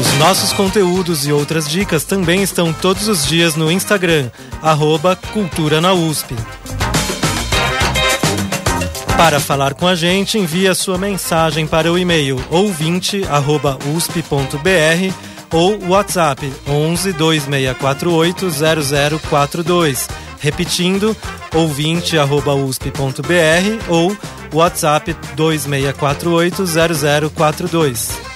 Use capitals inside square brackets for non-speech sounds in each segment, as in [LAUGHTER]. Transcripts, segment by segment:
Os nossos conteúdos e outras dicas também estão todos os dias no Instagram, arroba Cultura na USP. Para falar com a gente, envie a sua mensagem para o e-mail ouvinte@usp.br ou WhatsApp 11 2648 0042. Repetindo, ouvinte@usp.br ou WhatsApp 2648 0042.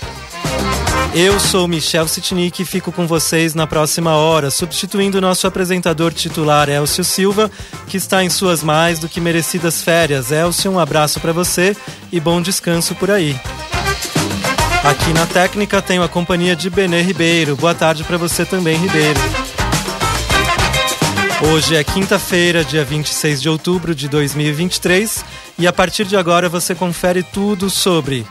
Eu sou Michel Sitnik e fico com vocês na próxima hora, substituindo nosso apresentador titular Elcio Silva, que está em suas mais do que merecidas férias. Elcio, um abraço para você e bom descanso por aí. Aqui na técnica tenho a companhia de Benê Ribeiro. Boa tarde para você também, Ribeiro. Hoje é quinta-feira, dia 26 de outubro de 2023, e a partir de agora você confere tudo sobre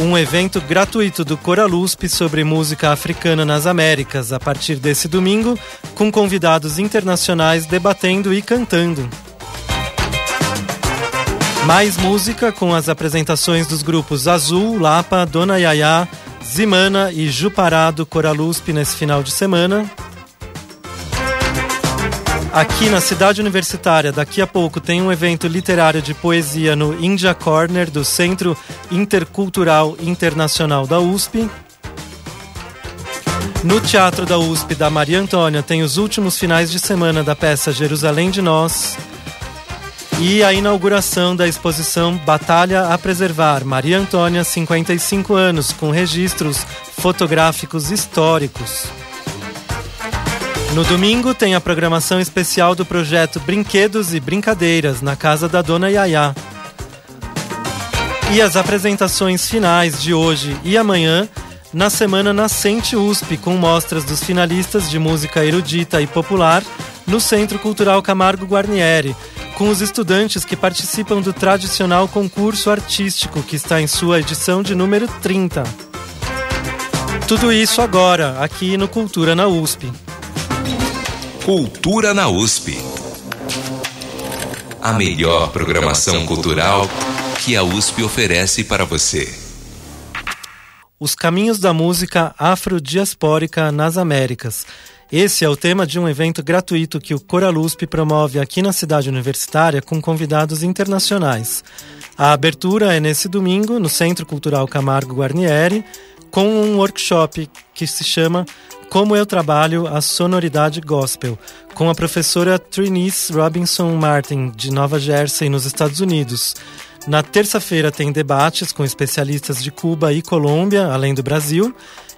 um evento gratuito do Coralusp sobre música africana nas Américas, a partir desse domingo, com convidados internacionais debatendo e cantando. Mais música com as apresentações dos grupos Azul, Lapa, Dona Yaya, Zimana e Jupará do Coralusp nesse final de semana. Aqui na cidade universitária, daqui a pouco, tem um evento literário de poesia no India Corner do Centro Intercultural Internacional da USP. No Teatro da USP da Maria Antônia tem os últimos finais de semana da peça Jerusalém de Nós e a inauguração da exposição Batalha a Preservar Maria Antônia 55 anos com registros fotográficos históricos. No domingo tem a programação especial do projeto Brinquedos e Brincadeiras na casa da Dona Yaya. E as apresentações finais de hoje e amanhã na Semana Nascente USP, com mostras dos finalistas de música erudita e popular no Centro Cultural Camargo Guarnieri, com os estudantes que participam do tradicional concurso artístico que está em sua edição de número 30. Tudo isso agora, aqui no Cultura na USP. Cultura na USP. A melhor programação cultural que a USP oferece para você. Os caminhos da música afrodiaspórica nas Américas. Esse é o tema de um evento gratuito que o Coralusp promove aqui na cidade universitária com convidados internacionais. A abertura é nesse domingo no Centro Cultural Camargo Guarnieri, com um workshop que se chama como eu trabalho a sonoridade gospel, com a professora Trinice Robinson Martin, de Nova Jersey, nos Estados Unidos. Na terça-feira tem debates com especialistas de Cuba e Colômbia, além do Brasil,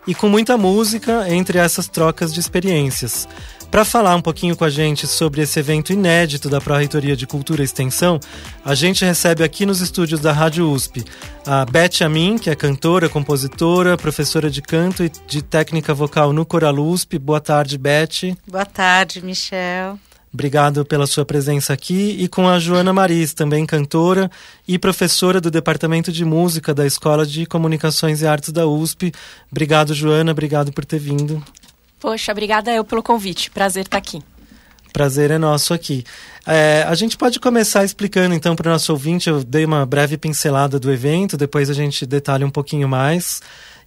e com muita música entre essas trocas de experiências. Para falar um pouquinho com a gente sobre esse evento inédito da Pró-Reitoria de Cultura e Extensão, a gente recebe aqui nos estúdios da Rádio USP a Beth Amin, que é cantora, compositora, professora de canto e de técnica vocal no Coral USP. Boa tarde, Beth. Boa tarde, Michel. Obrigado pela sua presença aqui. E com a Joana Maris, também cantora e professora do Departamento de Música da Escola de Comunicações e Artes da USP. Obrigado, Joana. Obrigado por ter vindo. Poxa, obrigada eu pelo convite. Prazer estar aqui. Prazer é nosso aqui. É, a gente pode começar explicando então para o nosso ouvinte. Eu dei uma breve pincelada do evento, depois a gente detalha um pouquinho mais.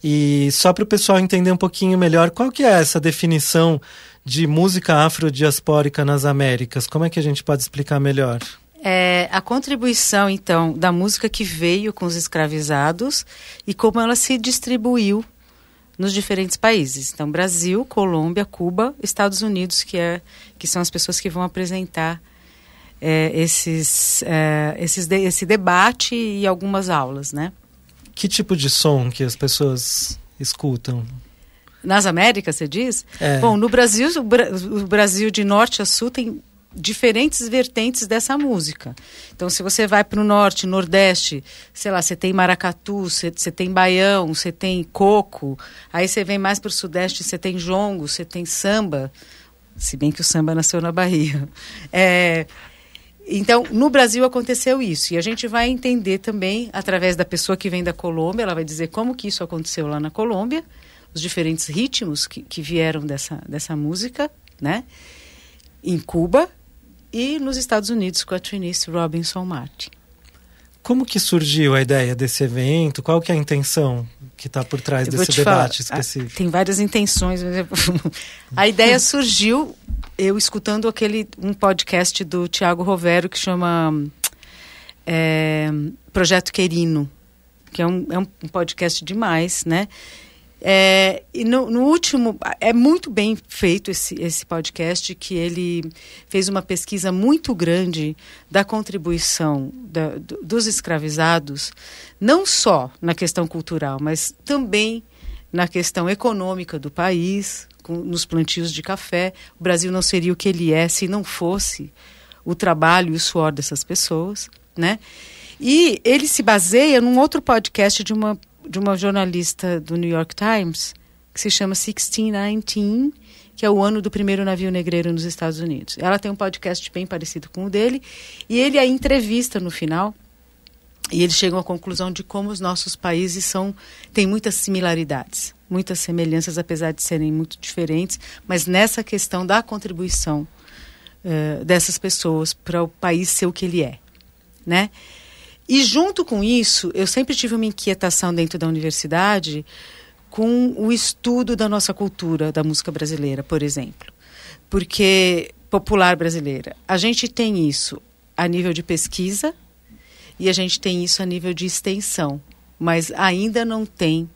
E só para o pessoal entender um pouquinho melhor, qual que é essa definição de música afrodiaspórica nas Américas? Como é que a gente pode explicar melhor? É, a contribuição, então, da música que veio com os escravizados e como ela se distribuiu nos diferentes países. Então, Brasil, Colômbia, Cuba, Estados Unidos, que, é, que são as pessoas que vão apresentar é, esses, é, esses de, esse debate e algumas aulas, né? Que tipo de som que as pessoas escutam? Nas Américas, você diz? É. Bom, no Brasil, o, Bra o Brasil de norte a sul tem diferentes vertentes dessa música. Então, se você vai para o norte, nordeste, sei lá, você tem maracatu, você, tem baião, você tem coco. Aí você vem mais para o sudeste, você tem jongo, você tem samba. Se bem que o samba nasceu na Bahia. [LAUGHS] É, então, no Brasil aconteceu isso. E a gente vai entender também, através da pessoa que vem da Colômbia, ela vai dizer como que isso aconteceu lá na Colômbia, os diferentes ritmos que, que vieram dessa, dessa música, né? Em Cuba, e nos Estados Unidos com a Trinice Robinson Martin. Como que surgiu a ideia desse evento? Qual que é a intenção que está por trás Eu desse debate falar, específico? Tem várias intenções. [LAUGHS] a ideia [LAUGHS] surgiu eu escutando aquele um podcast do Tiago Rovero que chama é, Projeto Querino, que é um, é um podcast demais, né? É, e no, no, último, é muito bem feito esse, esse podcast, que ele fez uma pesquisa muito grande da contribuição da, do, dos escravizados, não só na questão cultural, mas também na questão econômica do país, com, nos plantios de café. O Brasil não seria o que ele é se não fosse o trabalho e o suor dessas pessoas, né? E ele se baseia num outro podcast de uma de uma jornalista do New York Times que se chama 1619, que é o ano do primeiro navio negreiro nos Estados Unidos. Ela tem um podcast bem parecido com o dele e ele a entrevista no final e eles chegam à conclusão de como os nossos países são têm muitas similaridades, muitas semelhanças, apesar de serem muito diferentes, mas nessa questão da contribuição uh, dessas pessoas para o país ser o que ele é, né? E junto com isso, eu sempre tive uma inquietação dentro da universidade com o estudo da nossa cultura, da música brasileira, por exemplo. Porque popular brasileira, a gente tem isso a nível de pesquisa e a gente tem isso a nível de extensão, mas ainda não tem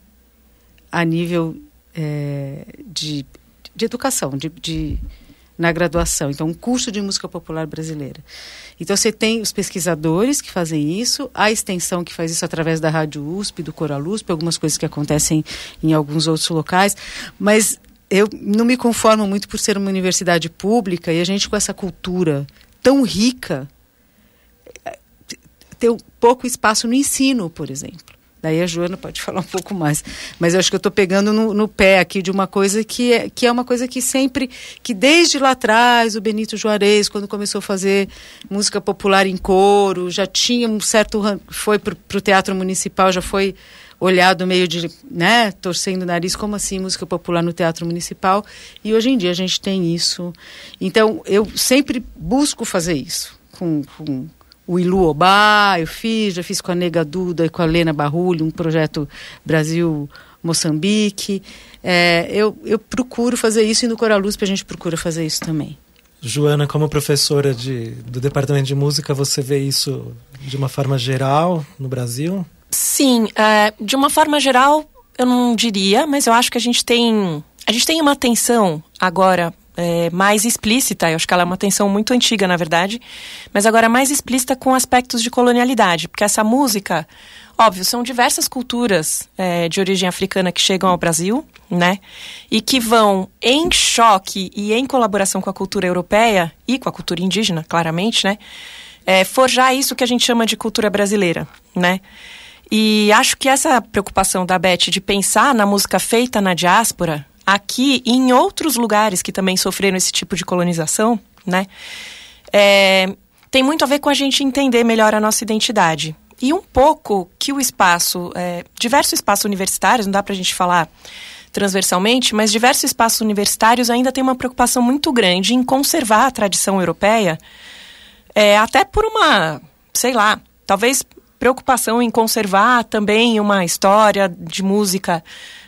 a nível é, de, de educação, de, de na graduação. Então, um curso de música popular brasileira. Então, você tem os pesquisadores que fazem isso, a extensão que faz isso através da Rádio USP, do Coralusp, algumas coisas que acontecem em alguns outros locais, mas eu não me conformo muito por ser uma universidade pública e a gente com essa cultura tão rica eh, ter pouco espaço no ensino, por exemplo. Daí a Joana pode [LAUGHS] falar um pouco mais. Mas eu acho que eu estou pegando no, no, pé aqui de uma coisa que é, que é uma coisa que sempre, que desde lá atrás, o Benito Juarez, quando começou a fazer música popular em coro, já tinha um certo. Foi para o Teatro Municipal, já foi olhado meio de, né, torcendo o nariz, como assim música popular no Teatro Municipal? E hoje em dia a gente tem isso. Então, eu sempre busco fazer isso com, com o Ilu Obá, eu fiz, já fiz com a Nega Duda e com a Lena Barrulho, um projeto Brasil Moçambique. É, eu, eu procuro fazer isso e no Coralusp a gente procura fazer isso também. Joana, como professora de, do Departamento de Música, você vê isso de uma forma geral no Brasil? Sim, é, de uma forma geral eu não diria, mas eu acho que a gente tem a gente tem uma atenção agora é, mais explícita, eu acho que ela é uma tensão muito antiga, na verdade, mas agora mais explícita com aspectos de colonialidade, porque essa música, óbvio, são diversas culturas é, de origem africana que chegam ao Brasil, né, e que vão em choque e em colaboração com a cultura europeia e com a cultura indígena, claramente, né, é, forjar isso que a gente chama de cultura brasileira, né. E acho que essa preocupação da Beth de pensar na música feita na diáspora, aqui e em outros lugares que também sofreram esse tipo de colonização, né? É, tem muito a ver com a gente entender melhor a nossa identidade. E um pouco que o espaço, é, diversos espaços universitários, não dá para a gente falar transversalmente, mas diversos espaços universitários ainda têm uma preocupação muito grande em conservar a tradição europeia, é, até por uma, sei lá, talvez preocupação em conservar também uma história de música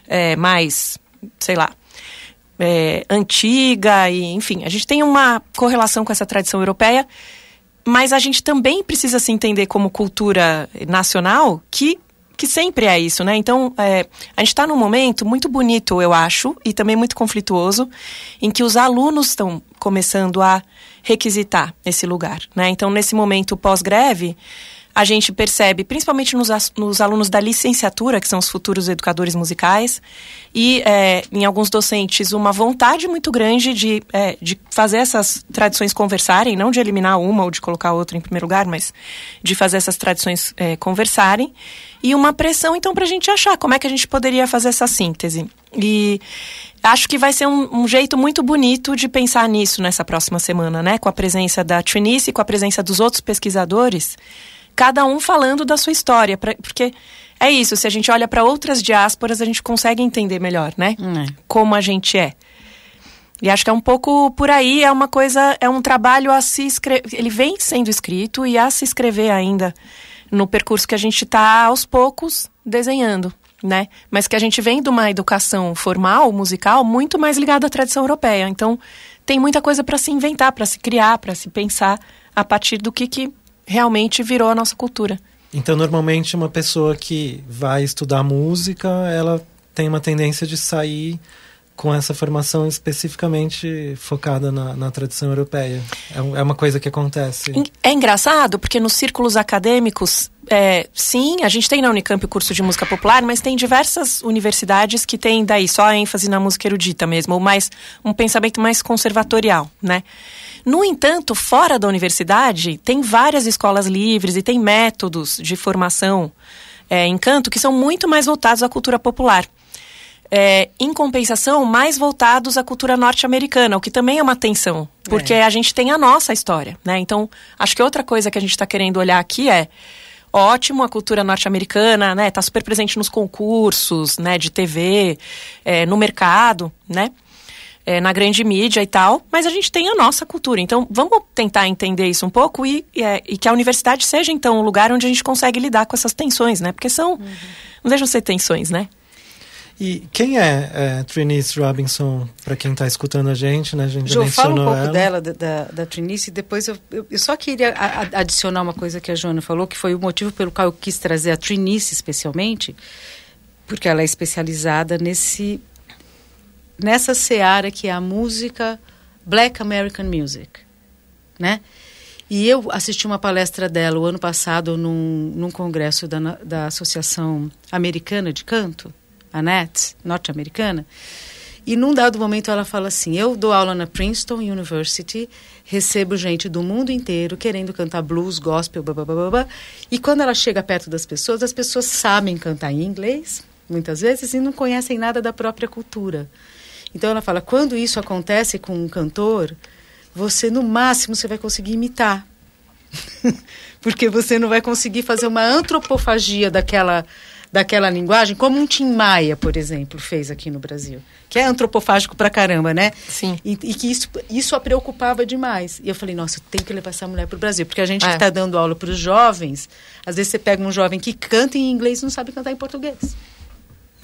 é, mais sei lá, é, antiga, e enfim, a gente tem uma correlação com essa tradição europeia, mas a gente também precisa se entender como cultura nacional que que sempre é isso, né? Então, é, a gente está num momento muito bonito, eu acho, e também muito conflituoso, em que os alunos estão começando a requisitar esse lugar, né? Então, nesse momento pós-greve, a gente percebe, principalmente nos, nos, alunos da licenciatura, que são os futuros educadores musicais, e é, em alguns docentes, uma vontade muito grande de, é, de fazer essas tradições conversarem, não de eliminar uma ou de colocar outra em primeiro lugar, mas de fazer essas tradições é, conversarem, e uma pressão, então, para a gente achar como é que a gente poderia fazer essa síntese. E acho que vai ser um, um, jeito muito bonito de pensar nisso nessa próxima semana, né? Com a presença da Trinice, com a presença dos outros pesquisadores cada um falando da sua história, pra, porque é isso, se a gente olha para outras diásporas, a gente consegue entender melhor, né? É. Como a gente é. E acho que é um pouco por aí, é uma coisa, é um trabalho a se escrever, ele vem sendo escrito e a se escrever ainda no percurso que a gente está aos poucos desenhando, né? Mas que a gente vem de uma educação formal, musical, muito mais ligada à tradição europeia. Então, tem muita coisa para se inventar, para se criar, para se pensar a partir do que, que realmente virou a nossa cultura. Então, normalmente, uma pessoa que vai estudar música, ela tem uma tendência de sair com essa formação especificamente focada na, na tradição europeia. É, é, uma coisa que acontece. É engraçado, porque nos círculos acadêmicos, é, sim, a gente tem na Unicamp o curso de música popular, mas tem diversas universidades que têm daí só ênfase na música erudita mesmo, ou mais um pensamento mais conservatorial, né? No entanto, fora da universidade, tem várias escolas livres e tem métodos de formação é, em canto que são muito mais voltados à cultura popular. É, em compensação, mais voltados à cultura norte-americana, o que também é uma tensão, porque é. a gente tem a nossa história, né? Então, acho que outra coisa que a gente está querendo olhar aqui é ótimo a cultura norte-americana, né? Está super presente nos concursos, né? De TV, é, no mercado, né? é, na grande mídia e tal, mas a gente tem a nossa cultura. Então, vamos tentar entender isso um pouco e, e, é, e que a universidade seja, então, o um lugar onde a gente consegue lidar com essas tensões, né? Porque são. Uhum. Não deixam de ser tensões, né? E quem é, é Trinice Robinson, para quem está escutando a gente, né? A gente jo, fala um pouco ela. dela, da, da Trinice, depois eu, eu, eu só queria adicionar uma coisa que a Joana falou, que foi o motivo pelo qual eu quis trazer a Trinice especialmente, porque ela é especializada nesse nessa seara que é a música Black American Music, né? E eu assisti uma palestra dela o ano passado num, num congresso da, da Associação Americana de Canto, a norte-americana, e num dado momento ela fala assim: Eu dou aula na Princeton University, recebo gente do mundo inteiro querendo cantar blues, gospel, blá, blá, blá, blá, e quando ela chega perto das pessoas, as pessoas sabem cantar em inglês, muitas vezes, e não conhecem nada da própria cultura. Então ela fala, quando isso acontece com um cantor, você no máximo você vai conseguir imitar. [LAUGHS] Porque você não vai conseguir fazer uma antropofagia daquela daquela linguagem, como um Tim Maia, por exemplo, fez aqui no Brasil. Que é antropofágico pra caramba, né? Sim. E, e que isso, isso a preocupava demais. E eu falei, nossa, eu tenho que levar essa mulher pro Brasil. Porque a gente é. que está dando aula para os jovens, às vezes você pega um jovem que canta em inglês e não sabe cantar em português.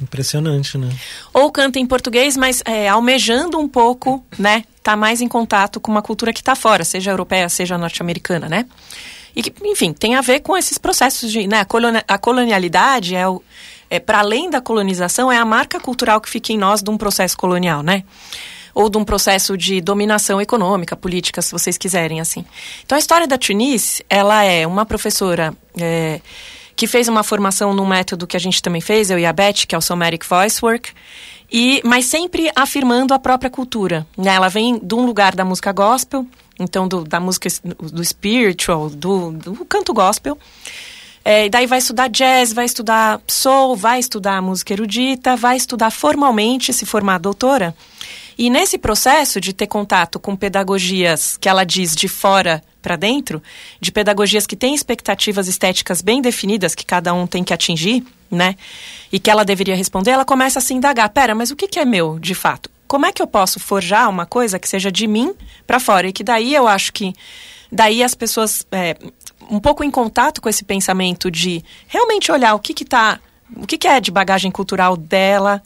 Impressionante, né? Ou canta em português, mas é, almejando um pouco, né? Tá mais em contato com uma cultura que está fora, seja europeia, seja norte-americana, né? E que, enfim, tem a ver com esses processos de. Né, a colonialidade é o. É, para além da colonização, é a marca cultural que fica em nós de um processo colonial, né? Ou de um processo de dominação econômica, política, se vocês quiserem, assim. Então, a história da Tunice, ela é uma professora. É, que fez uma formação num método que a gente também fez, eu e a Beth, que é o Somatic Voice Work, e, mas sempre afirmando a própria cultura. Né? Ela vem de um lugar da música gospel, então do, da música do spiritual, do, do canto gospel. É, daí vai estudar jazz, vai estudar soul, vai estudar música erudita, vai estudar formalmente, se formar doutora. E nesse processo de ter contato com pedagogias que ela diz de fora para dentro, de pedagogias que têm expectativas estéticas bem definidas que cada um tem que atingir, né? E que ela deveria responder, ela começa a se indagar: pera, mas o que, que é meu de fato? Como é que eu posso forjar uma coisa que seja de mim para fora? E que daí eu acho que daí as pessoas é, um pouco em contato com esse pensamento de realmente olhar o que que tá, o que, que é de bagagem cultural dela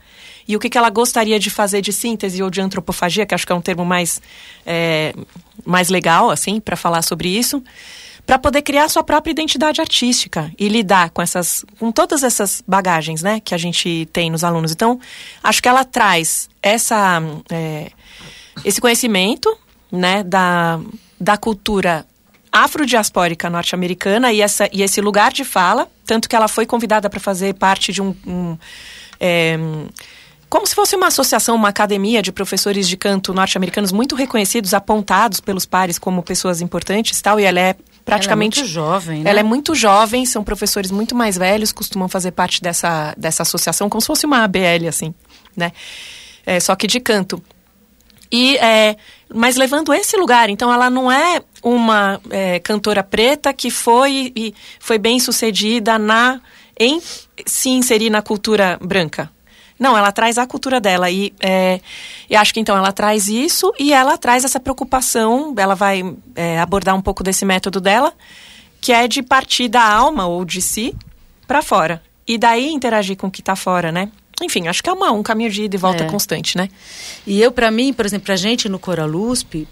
e o que, que ela gostaria de fazer de síntese ou de antropofagia, que acho que é um termo mais, é, mais legal, assim, para falar sobre isso. para poder criar sua própria identidade artística e lidar com essas com todas essas bagagens né que a gente tem nos alunos então acho que ela traz essa é, esse conhecimento né da, da cultura afrodiaspórica norte-americana e, essa, e esse lugar de fala tanto que ela foi convidada para fazer parte de um, um é, como se fosse uma associação, uma academia de professores de canto norte-americanos muito reconhecidos, apontados pelos pares como pessoas importantes e tal, e ela é praticamente ela é muito jovem, né? Ela é muito jovem, são professores muito mais velhos, costumam fazer parte dessa, dessa associação, como se fosse uma ABL, assim, né? É, só que de canto. E, é, mas levando esse lugar, então ela não é uma é, cantora preta que foi e foi bem sucedida na em se inserir na cultura branca, não, ela traz a cultura dela e, é, e acho que então ela traz isso e ela traz essa preocupação. Ela vai é, abordar um pouco desse método dela, que é de partir da alma ou de si para fora e daí interagir com o que está fora, né? Enfim, acho que é uma, um caminho de ida e volta É. constante, né? E eu, para mim, por exemplo, pra gente no Coralusp,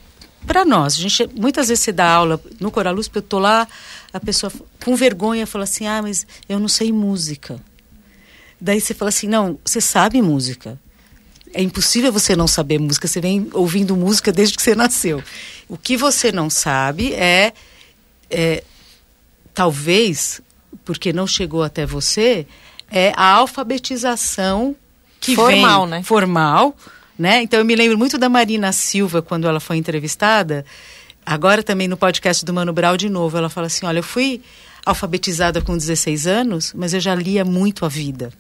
para nós, a gente muitas vezes se dá aula no Coralusp, eu tô lá, a pessoa com vergonha fala assim: "Ah, mas eu não sei música". Daí você fala assim: "Não, você sabe música". É impossível você não saber música, você vem ouvindo música desde que você nasceu. O que você não sabe é, é talvez, porque não chegou até você, é a alfabetização que Formal, vem, né? formal, né? Então eu me lembro muito da Marina Silva quando ela foi entrevistada. Agora também no podcast do Mano Brau de novo, ela fala assim: "Olha, eu fui alfabetizada com 16 anos, mas eu já lia muito a vida.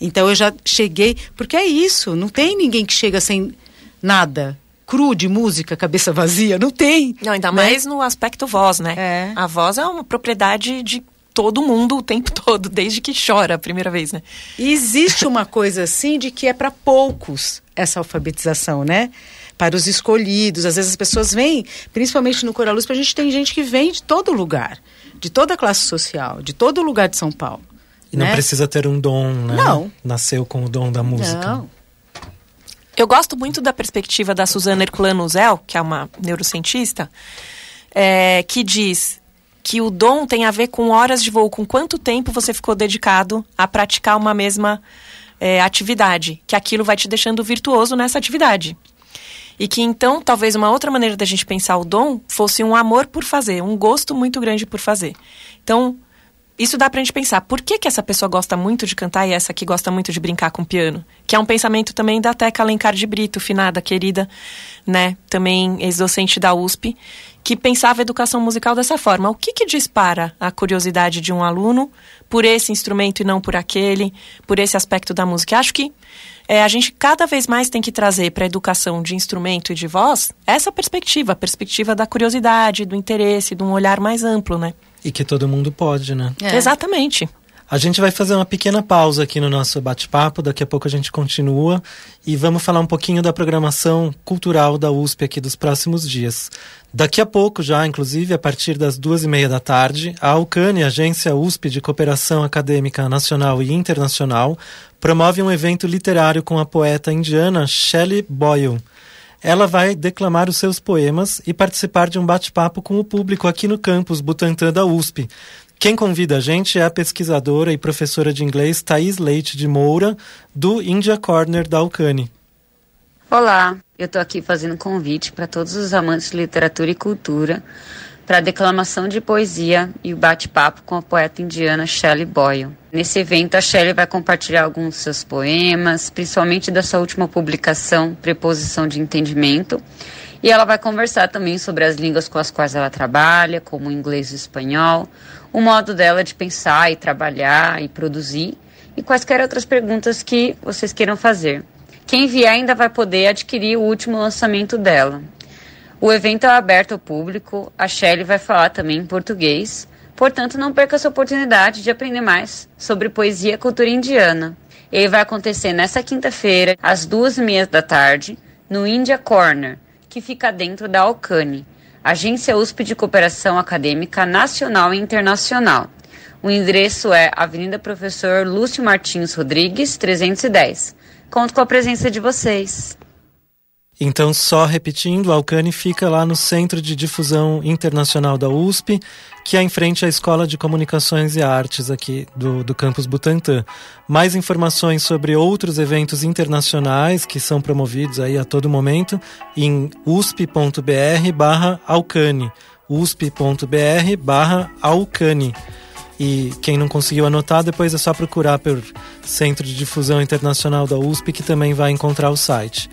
Então eu já cheguei, porque é isso, não tem ninguém que chega sem nada, cru de música, cabeça vazia, não tem. Não, ainda né? mais no aspecto voz, né? É. A voz é uma propriedade de todo mundo o tempo [LAUGHS] todo, desde que chora a primeira vez, né? E existe uma coisa assim de que é para poucos essa alfabetização, né? Para os escolhidos. Às vezes as pessoas vêm, principalmente no Coraluz, a gente tem gente que vem de todo lugar, de toda a classe social, de todo lugar de São Paulo. E não né? precisa ter um dom, né? Não. Nasceu com o dom da música. Não. Eu gosto muito da perspectiva da Suzana Herculano Zel, que é uma neurocientista, é, que diz que o dom tem a ver com horas de voo, com quanto tempo você ficou dedicado a praticar uma mesma é, atividade, que aquilo vai te deixando virtuoso nessa atividade. E que então, talvez uma outra maneira da gente pensar o dom fosse um amor por fazer, um gosto muito grande por fazer. Então, isso dá pra gente pensar, por que, que essa pessoa gosta muito de cantar e essa aqui gosta muito de brincar com piano? Que é um pensamento também da Teca Alencar de Brito, finada, querida, né? Também ex-docente da USP, que pensava a educação musical dessa forma. O que, que dispara a curiosidade de um aluno por esse instrumento e não por aquele, por esse aspecto da música? Acho que é, a gente cada vez mais tem que trazer para a educação de instrumento e de voz essa perspectiva, a perspectiva da curiosidade, do interesse, de um olhar mais amplo, né? E que todo mundo pode, né? É. Exatamente. A gente vai fazer uma pequena pausa aqui no nosso bate-papo, daqui a pouco a gente continua e vamos falar um pouquinho da programação cultural da USP aqui dos próximos dias. Daqui a pouco, já, inclusive, a partir das duas e meia da tarde, a Alcane, Agência USP de Cooperação Acadêmica Nacional e Internacional, promove um evento literário com a poeta indiana Shelley Boyle. Ela vai declamar os seus poemas e participar de um bate-papo com o público aqui no campus Butantã da USP. Quem convida a gente é a pesquisadora e professora de inglês Thaís Leite de Moura, do India Corner da Alcane. Olá, eu estou aqui fazendo convite para todos os amantes de literatura e cultura para a declamação de poesia e o bate-papo com a poeta indiana Shelley Boyle. Nesse evento, a Shelley vai compartilhar alguns dos seus poemas, principalmente da sua última publicação, Preposição de Entendimento, e ela vai conversar também sobre as línguas com as quais ela trabalha, como o inglês e o espanhol, o modo dela de pensar e trabalhar e produzir, e quaisquer outras perguntas que vocês queiram fazer. Quem vier ainda vai poder adquirir o último lançamento dela. O evento é aberto ao público, a Shelley vai falar também em português, portanto não perca essa oportunidade de aprender mais sobre poesia e cultura indiana. Ele vai acontecer nessa quinta-feira, às duas e meia da tarde, no India Corner, que fica dentro da Alcane, Agência USP de Cooperação Acadêmica Nacional e Internacional. O endereço é Avenida Professor Lúcio Martins Rodrigues, 310. Conto com a presença de vocês. Então, só repetindo, a Alcane fica lá no Centro de Difusão Internacional da USP, que é em frente à Escola de Comunicações e Artes aqui do, do campus Butantã. Mais informações sobre outros eventos internacionais que são promovidos aí a todo momento em usp.br barra Alcane, usp.br barra Alcane. E quem não conseguiu anotar, depois é só procurar por Centro de Difusão Internacional da USP, que também vai encontrar o site.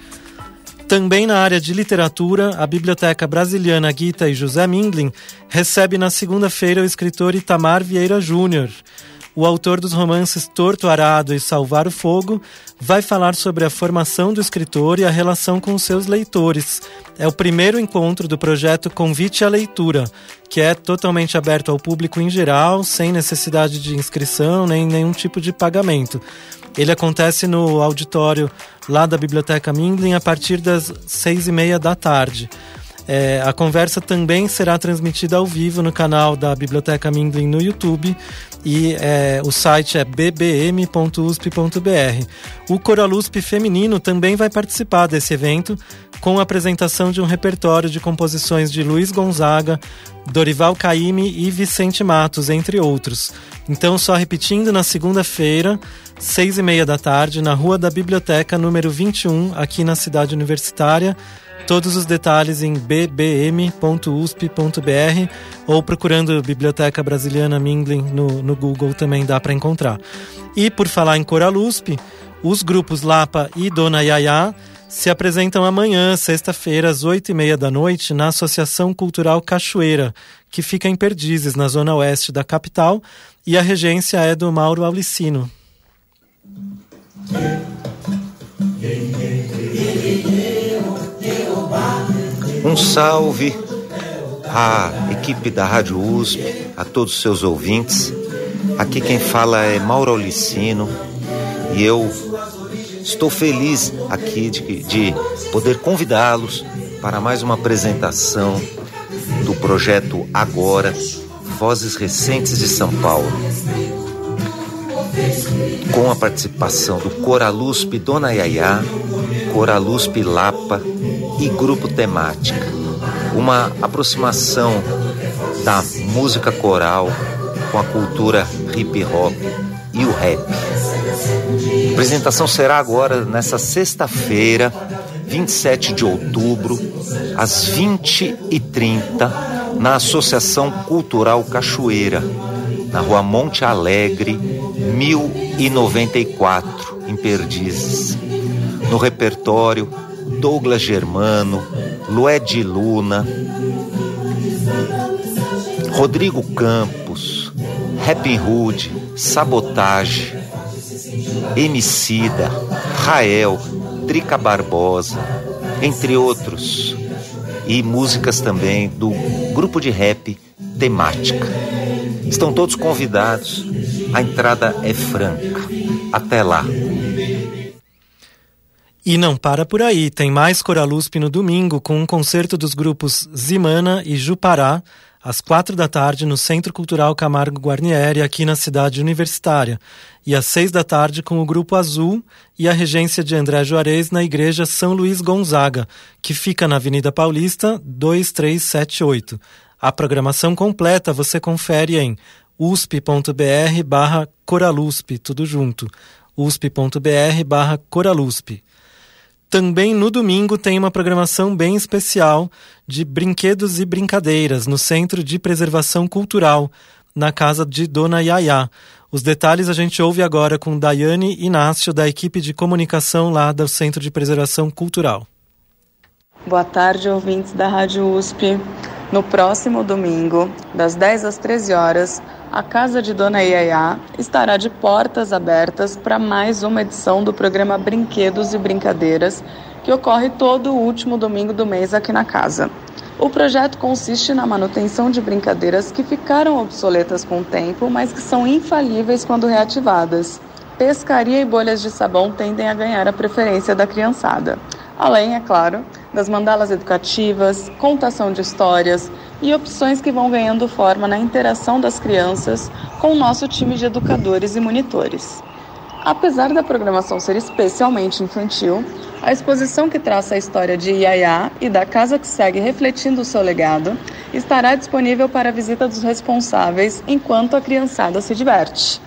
Também na área de literatura, a Biblioteca Brasiliana Guita e José Mindlin recebe na segunda-feira o escritor Itamar Vieira Júnior. O autor dos romances Torto Arado e Salvar o Fogo vai falar sobre a formação do escritor e a relação com seus leitores. É o primeiro encontro do projeto Convite à Leitura, que é totalmente aberto ao público em geral, sem necessidade de inscrição nem nenhum tipo de pagamento. Ele acontece no auditório lá da Biblioteca Mindlin a partir das seis e meia da tarde. É, a conversa também será transmitida ao vivo no canal da Biblioteca Mindlin no YouTube e é, o site é bbm.usp.br. O Coralusp Feminino também vai participar desse evento com a apresentação de um repertório de composições de Luiz Gonzaga, Dorival Caymmi e Vicente Matos, entre outros. Então, só repetindo, na segunda-feira, seis e meia da tarde, na Rua da Biblioteca, número 21, aqui na cidade universitária. Todos os detalhes em bbm.usp.br ou procurando Biblioteca Brasiliana Mindlin no, no Google também dá para encontrar. E por falar em Coralusp, os grupos Lapa e Dona Yaya se apresentam amanhã, sexta-feira, às oito e meia da noite, na Associação Cultural Cachoeira, que fica em Perdizes, na zona oeste da capital, e a regência é do Mauro Aulicino. Um salve à equipe da Rádio USP, a todos os seus ouvintes. Aqui quem fala é Mauro Aulicino e eu estou feliz aqui de, de poder convidá-los para mais uma apresentação do projeto Agora Vozes Recentes de São Paulo com a participação do Coralusp Dona Yaya, Coralusp Lapa e Grupo Temática. Uma aproximação da música coral com a cultura hip hop e o rap. A apresentação será agora nessa sexta-feira, 27 de outubro, às 20h30, na Associação Cultural Cachoeira, na rua Monte Alegre, 1094, em Perdizes. No repertório, Douglas Germano, Lued Luna, Rodrigo Campos, Happy Hood, Sabotage, Emicida, Rael, Trica Barbosa, entre outros. E músicas também do grupo de rap Temática. Estão todos convidados. A entrada é franca. Até lá. E não para por aí, tem mais Coralusp no domingo com um concerto dos grupos Zimana e Jupará, às quatro da tarde no Centro Cultural Camargo Guarnieri, aqui na cidade universitária, e às seis da tarde com o Grupo Azul e a regência de André Juarez na Igreja São Luís Gonzaga, que fica na Avenida Paulista 2378. A programação completa você confere em usp.br barra Coralusp, tudo junto, usp.br barra Coralusp. Também no domingo tem uma programação bem especial de brinquedos e brincadeiras no Centro de Preservação Cultural, na casa de Dona Yaya. Os detalhes a gente ouve agora com Daiane Inácio, da equipe de comunicação lá do Centro de Preservação Cultural. Boa tarde, ouvintes da Rádio USP. No próximo domingo, das 10 às 13 horas, a casa de Dona Iaiá estará de portas abertas para mais uma edição do programa Brinquedos e Brincadeiras, que ocorre todo o último domingo do mês aqui na casa. O projeto consiste na manutenção de brincadeiras que ficaram obsoletas com o tempo, mas que são infalíveis quando reativadas. Pescaria e bolhas de sabão tendem a ganhar a preferência da criançada. Além, é claro, das mandalas educativas, contação de histórias e opções que vão ganhando forma na interação das crianças com o nosso time de educadores e monitores. Apesar da programação ser especialmente infantil, a exposição que traça a história de Iaiá e da casa que segue refletindo o seu legado estará disponível para a visita dos responsáveis enquanto a criançada se diverte.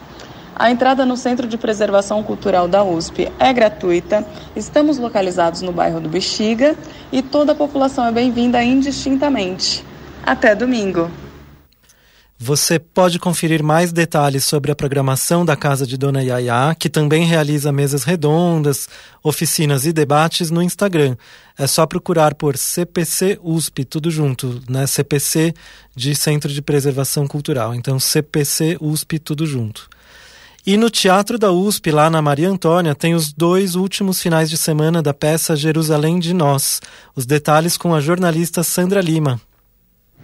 A entrada no Centro de Preservação Cultural da USP é gratuita. Estamos localizados no bairro do Bexiga e toda a população é bem-vinda indistintamente. Até domingo! Você pode conferir mais detalhes sobre a programação da Casa de Dona Yaya, que também realiza mesas redondas, oficinas e debates no Instagram. É só procurar por CPC USP, tudo junto, né? CPC de Centro de Preservação Cultural. Então, CPC USP, tudo junto. E no Teatro da USP, lá na Maria Antônia, tem os dois últimos finais de semana da peça Jerusalém de Nós. Os detalhes com a jornalista Sandra Lima.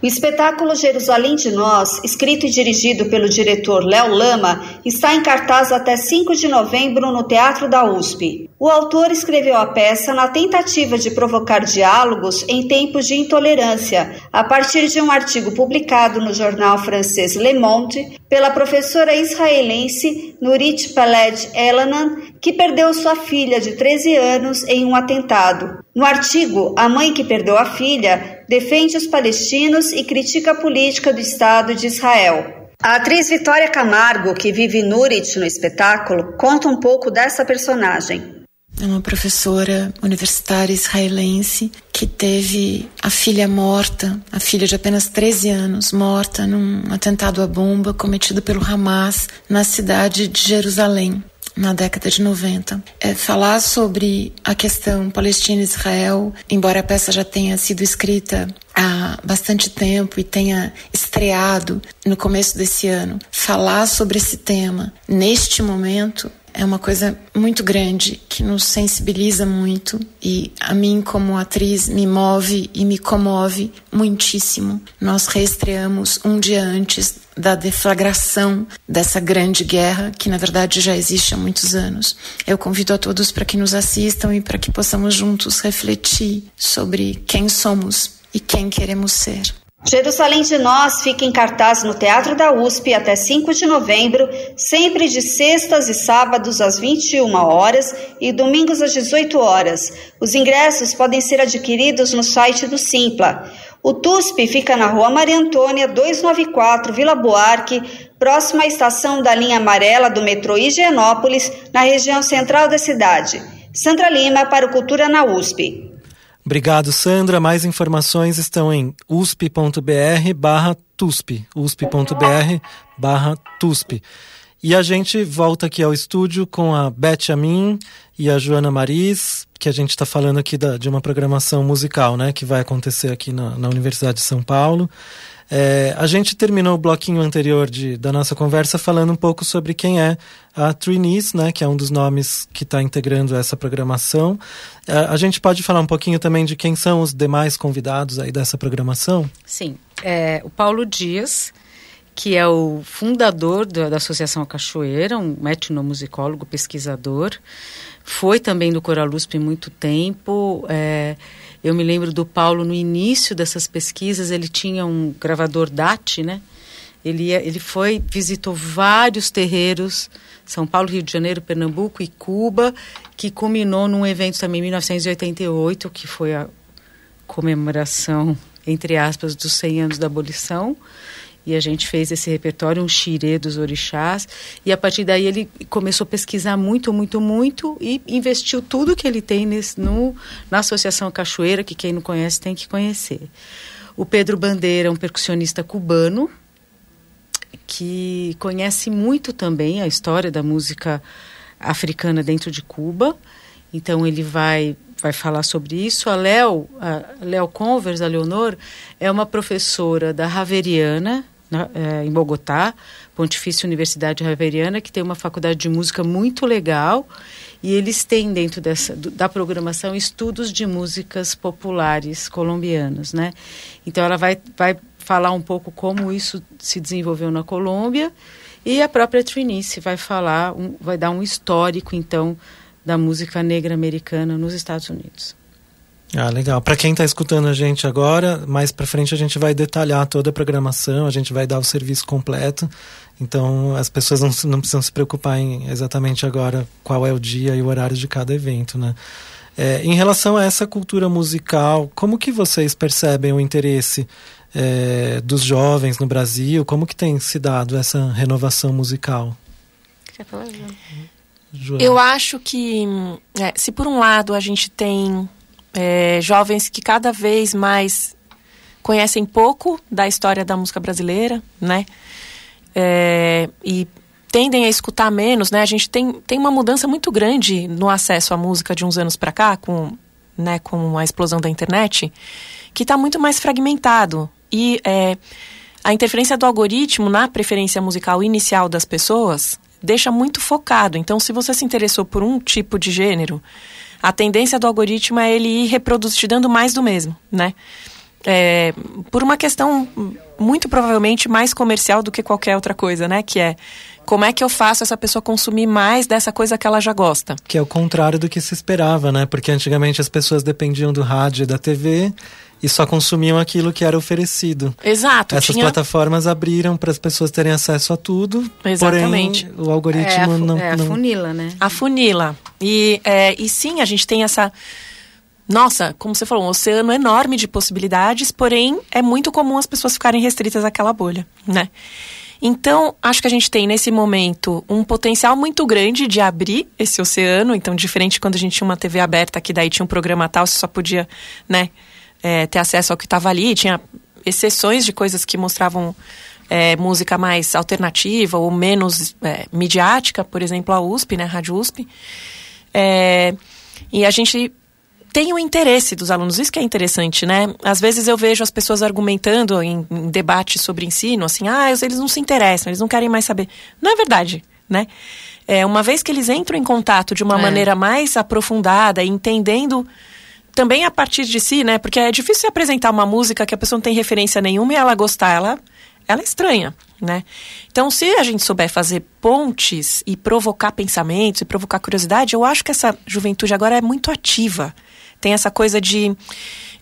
O espetáculo Jerusalém de Nós, escrito e dirigido pelo diretor Léo Lama, está em cartaz até 5 de novembro no Teatro da USP. O autor escreveu a peça na tentativa de provocar diálogos em tempos de intolerância, a partir de um artigo publicado no jornal francês Le Monde pela professora israelense Nurit Paled Elanan, que perdeu sua filha de 13 anos em um atentado. No artigo, a mãe que perdeu a filha defende os palestinos e critica a política do Estado de Israel. A atriz Vitória Camargo, que vive Nurit no espetáculo, conta um pouco dessa personagem. É uma professora universitária israelense que teve a filha morta, a filha de apenas 13 anos, morta num atentado à bomba cometido pelo Hamas na cidade de Jerusalém na década de 90. É, falar sobre a questão Palestina-Israel, embora a peça já tenha sido escrita há bastante tempo e tenha estreado no começo desse ano, falar sobre esse tema neste momento é uma coisa muito grande que nos sensibiliza muito e a mim como atriz me move e me comove muitíssimo. Nós reestreamos um dia antes da deflagração dessa grande guerra que na verdade já existe há muitos anos. Eu convido a todos para que nos assistam e para que possamos juntos refletir sobre quem somos e quem queremos ser. Jerusalém de Nós fica em cartaz no Teatro da USP até 5 de novembro, sempre de sextas e sábados às 21 horas e domingos às 18 horas. Os ingressos podem ser adquiridos no site do Simpla. O TUSP fica na Rua Maria Antônia, 294, Vila Buarque, próxima à estação da linha amarela do metrô Higienópolis, na região central da cidade. Sandra Lima para o Cultura na USP. Obrigado, Sandra. Mais informações estão em usp.br barra TUSP, usp.br barra TUSP. E a gente volta aqui ao estúdio com a Beth Amin e a Joana Maris, que a gente está falando aqui da, de uma programação musical, né, que vai acontecer aqui na, na Universidade de São Paulo. É, a gente terminou o bloquinho anterior de, da nossa conversa falando um pouco sobre quem é a Trinis, né, que é um dos nomes que está integrando essa programação. É, a gente pode falar um pouquinho também de quem são os demais convidados aí dessa programação? Sim, é, o Paulo Dias, que é o fundador da, da Associação Cachoeira, um etnomusicólogo, pesquisador, foi também do Coralusp muito tempo. É, eu me lembro do Paulo no início dessas pesquisas, ele tinha um gravador DAT, né? Ele, ia, ele foi, visitou vários terreiros, São Paulo, Rio de Janeiro, Pernambuco e Cuba, que culminou num evento também em 1988, que foi a comemoração, entre aspas, dos 100 anos da abolição e a gente fez esse repertório, um xirê dos orixás, e a partir daí ele começou a pesquisar muito, muito, muito e investiu tudo que ele tem nesse, no, na Associação Cachoeira, que quem não conhece tem que conhecer. O Pedro Bandeira é um percussionista cubano, que conhece muito também a história da música africana dentro de Cuba, então ele vai vai falar sobre isso. A Léo, a Léo Convers, a Leonor, é uma professora da Raveriana, na, é, em Bogotá, Pontifícia Universidade Raveriana, que tem uma faculdade de música muito legal. E eles têm dentro dessa, da programação estudos de músicas populares colombianas, né? Então ela vai, vai falar um pouco como isso se desenvolveu na Colômbia e a própria Trinice vai falar, um, vai dar um histórico então da música negra americana nos Estados Unidos. Ah, legal. Para quem está escutando a gente agora, mais para frente a gente vai detalhar toda a programação, a gente vai dar o serviço completo. Então as pessoas não, não precisam se preocupar em exatamente agora qual é o dia e o horário de cada evento, né? É, em relação a essa cultura musical, como que vocês percebem o interesse é, dos jovens no Brasil? Como que tem se dado essa renovação musical? Quer falar, Eu acho que, é, se por um lado a gente tem é, jovens que cada vez mais conhecem pouco da história da música brasileira, né? É, e tendem a escutar menos, né? A gente tem, tem uma mudança muito grande no acesso à música de uns anos para cá, com, né, com a explosão da internet, que está muito mais fragmentado. E é, a interferência do algoritmo na preferência musical inicial das pessoas deixa muito focado. Então, se você se interessou por um tipo de gênero, a tendência do algoritmo é ele ir reproduzindo, mais do mesmo, né? É, por uma questão muito provavelmente mais comercial do que qualquer outra coisa, né? Que é como é que eu faço essa pessoa consumir mais dessa coisa que ela já gosta? Que é o contrário do que se esperava, né? Porque antigamente as pessoas dependiam do rádio e da TV e só consumiam aquilo que era oferecido. Exato. Essas tinha... plataformas abriram para as pessoas terem acesso a tudo. Exatamente. Porém, o algoritmo é, não, é, não. A funila, né? A funila. E, é, e sim, a gente tem essa. Nossa, como você falou, um oceano enorme de possibilidades, porém é muito comum as pessoas ficarem restritas àquela bolha, né? Então, acho que a gente tem nesse momento um potencial muito grande de abrir esse oceano. Então, diferente quando a gente tinha uma TV aberta, que daí tinha um programa tal, você só podia, né, é, ter acesso ao que estava ali. Tinha exceções de coisas que mostravam é, música mais alternativa ou menos é, midiática, por exemplo, a USP, né, a Rádio USP. É, e a gente tem o interesse dos alunos, isso que é interessante, né? Às vezes eu vejo as pessoas argumentando em, em debate sobre ensino, assim, ah, eles não se interessam, eles não querem mais saber. Não é verdade, né? É, uma vez que eles entram em contato de uma é. maneira mais aprofundada, entendendo também a partir de si, né? Porque é difícil apresentar uma música que a pessoa não tem referência nenhuma e ela gostar, ela, ela é estranha, né? Então, se a gente souber fazer pontes e provocar pensamentos e provocar curiosidade, eu acho que essa juventude agora é muito ativa. Tem essa coisa de.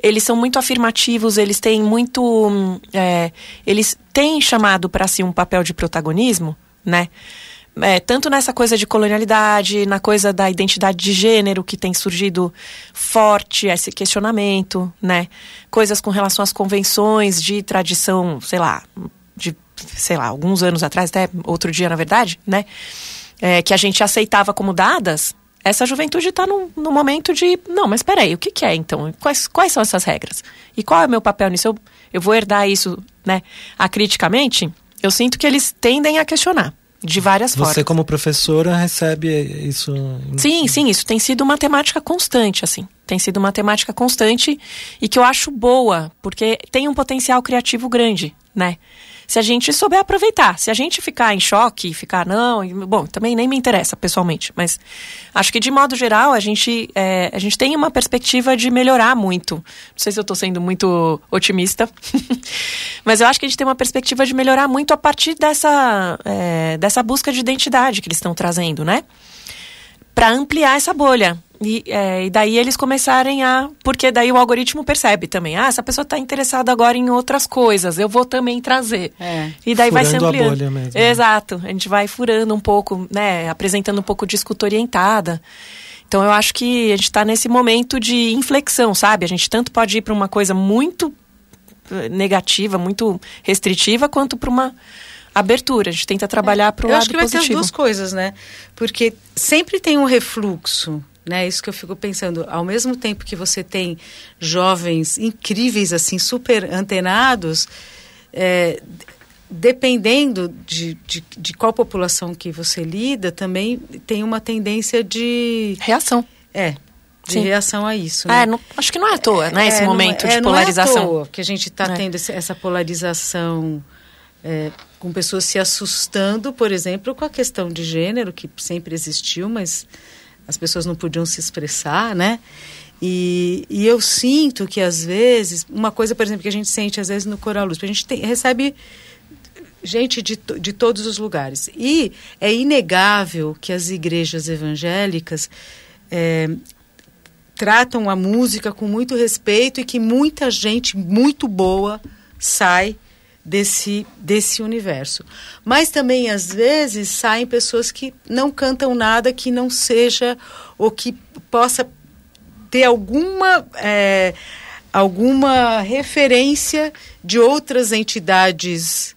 Eles são muito afirmativos, eles têm muito. É, eles têm chamado para si um papel de protagonismo, né? É, tanto nessa coisa de colonialidade, na coisa da identidade de gênero que tem surgido forte esse questionamento, né? Coisas com relação às convenções de tradição, sei lá, de, sei lá, alguns anos atrás, até outro dia, na verdade, né? É, que a gente aceitava como dadas, essa juventude está no, no, momento de, não, mas peraí, o que, que é então? Quais, quais são essas regras? E qual é o meu papel nisso? Eu, eu vou herdar isso, né, acriticamente? Eu sinto que eles tendem a questionar. De várias Você, formas. Você, como professora, recebe isso? Sim, sim, isso tem sido uma temática constante, assim. Tem sido uma temática constante e que eu acho boa, porque tem um potencial criativo grande, né? Se a gente souber aproveitar. Se a gente ficar em choque, ficar, não, bom, também nem me interessa pessoalmente, mas acho que de modo geral a gente, é, a gente tem uma perspectiva de melhorar muito. Não sei se eu estou sendo muito otimista, [LAUGHS] mas eu acho que a gente tem uma perspectiva de melhorar muito a partir dessa, é, dessa busca de identidade que eles estão trazendo, né? Para ampliar essa bolha. E, é, e, daí eles começarem a. Porque daí o algoritmo percebe também. Ah, essa pessoa está interessada agora em outras coisas, eu vou também trazer. É. E daí Furando vai se ampliando. A bolha mesmo, né? Exato. A gente vai furando um pouco, né? Apresentando um pouco de escuta orientada. Então eu acho que a gente está nesse momento de inflexão, sabe? A gente tanto pode ir para uma coisa muito eh, negativa, muito restritiva, quanto para uma abertura. A gente tenta trabalhar para o lado positivo. Eu acho que vai positivo. ter as duas coisas, né? Porque sempre tem um refluxo né? Isso que eu fico pensando. Ao mesmo tempo que você tem jovens incríveis, assim, super antenados, é, dependendo de, de, de, qual população que você lida, também tem uma tendência de... Reação. É, de Sim. reação a isso. Né? É, não, acho que não é à toa, né? É, esse momento não, é, de polarização. Não é à toa que a gente está é. tendo esse, essa polarização é, com pessoas se assustando, por exemplo, com a questão de gênero, que sempre existiu, mas as pessoas não podiam se expressar, né? E, e eu sinto que às vezes, uma coisa, por exemplo, que a gente sente às vezes no Coral Luz, a gente tem, recebe gente de, de todos os lugares. E é inegável que as igrejas evangélicas é, tratam a música com muito respeito e que muita gente muito boa sai desse, desse universo. Mas também, às vezes, saem pessoas que não cantam nada que não seja ou que possa ter alguma. É, alguma referência de outras entidades,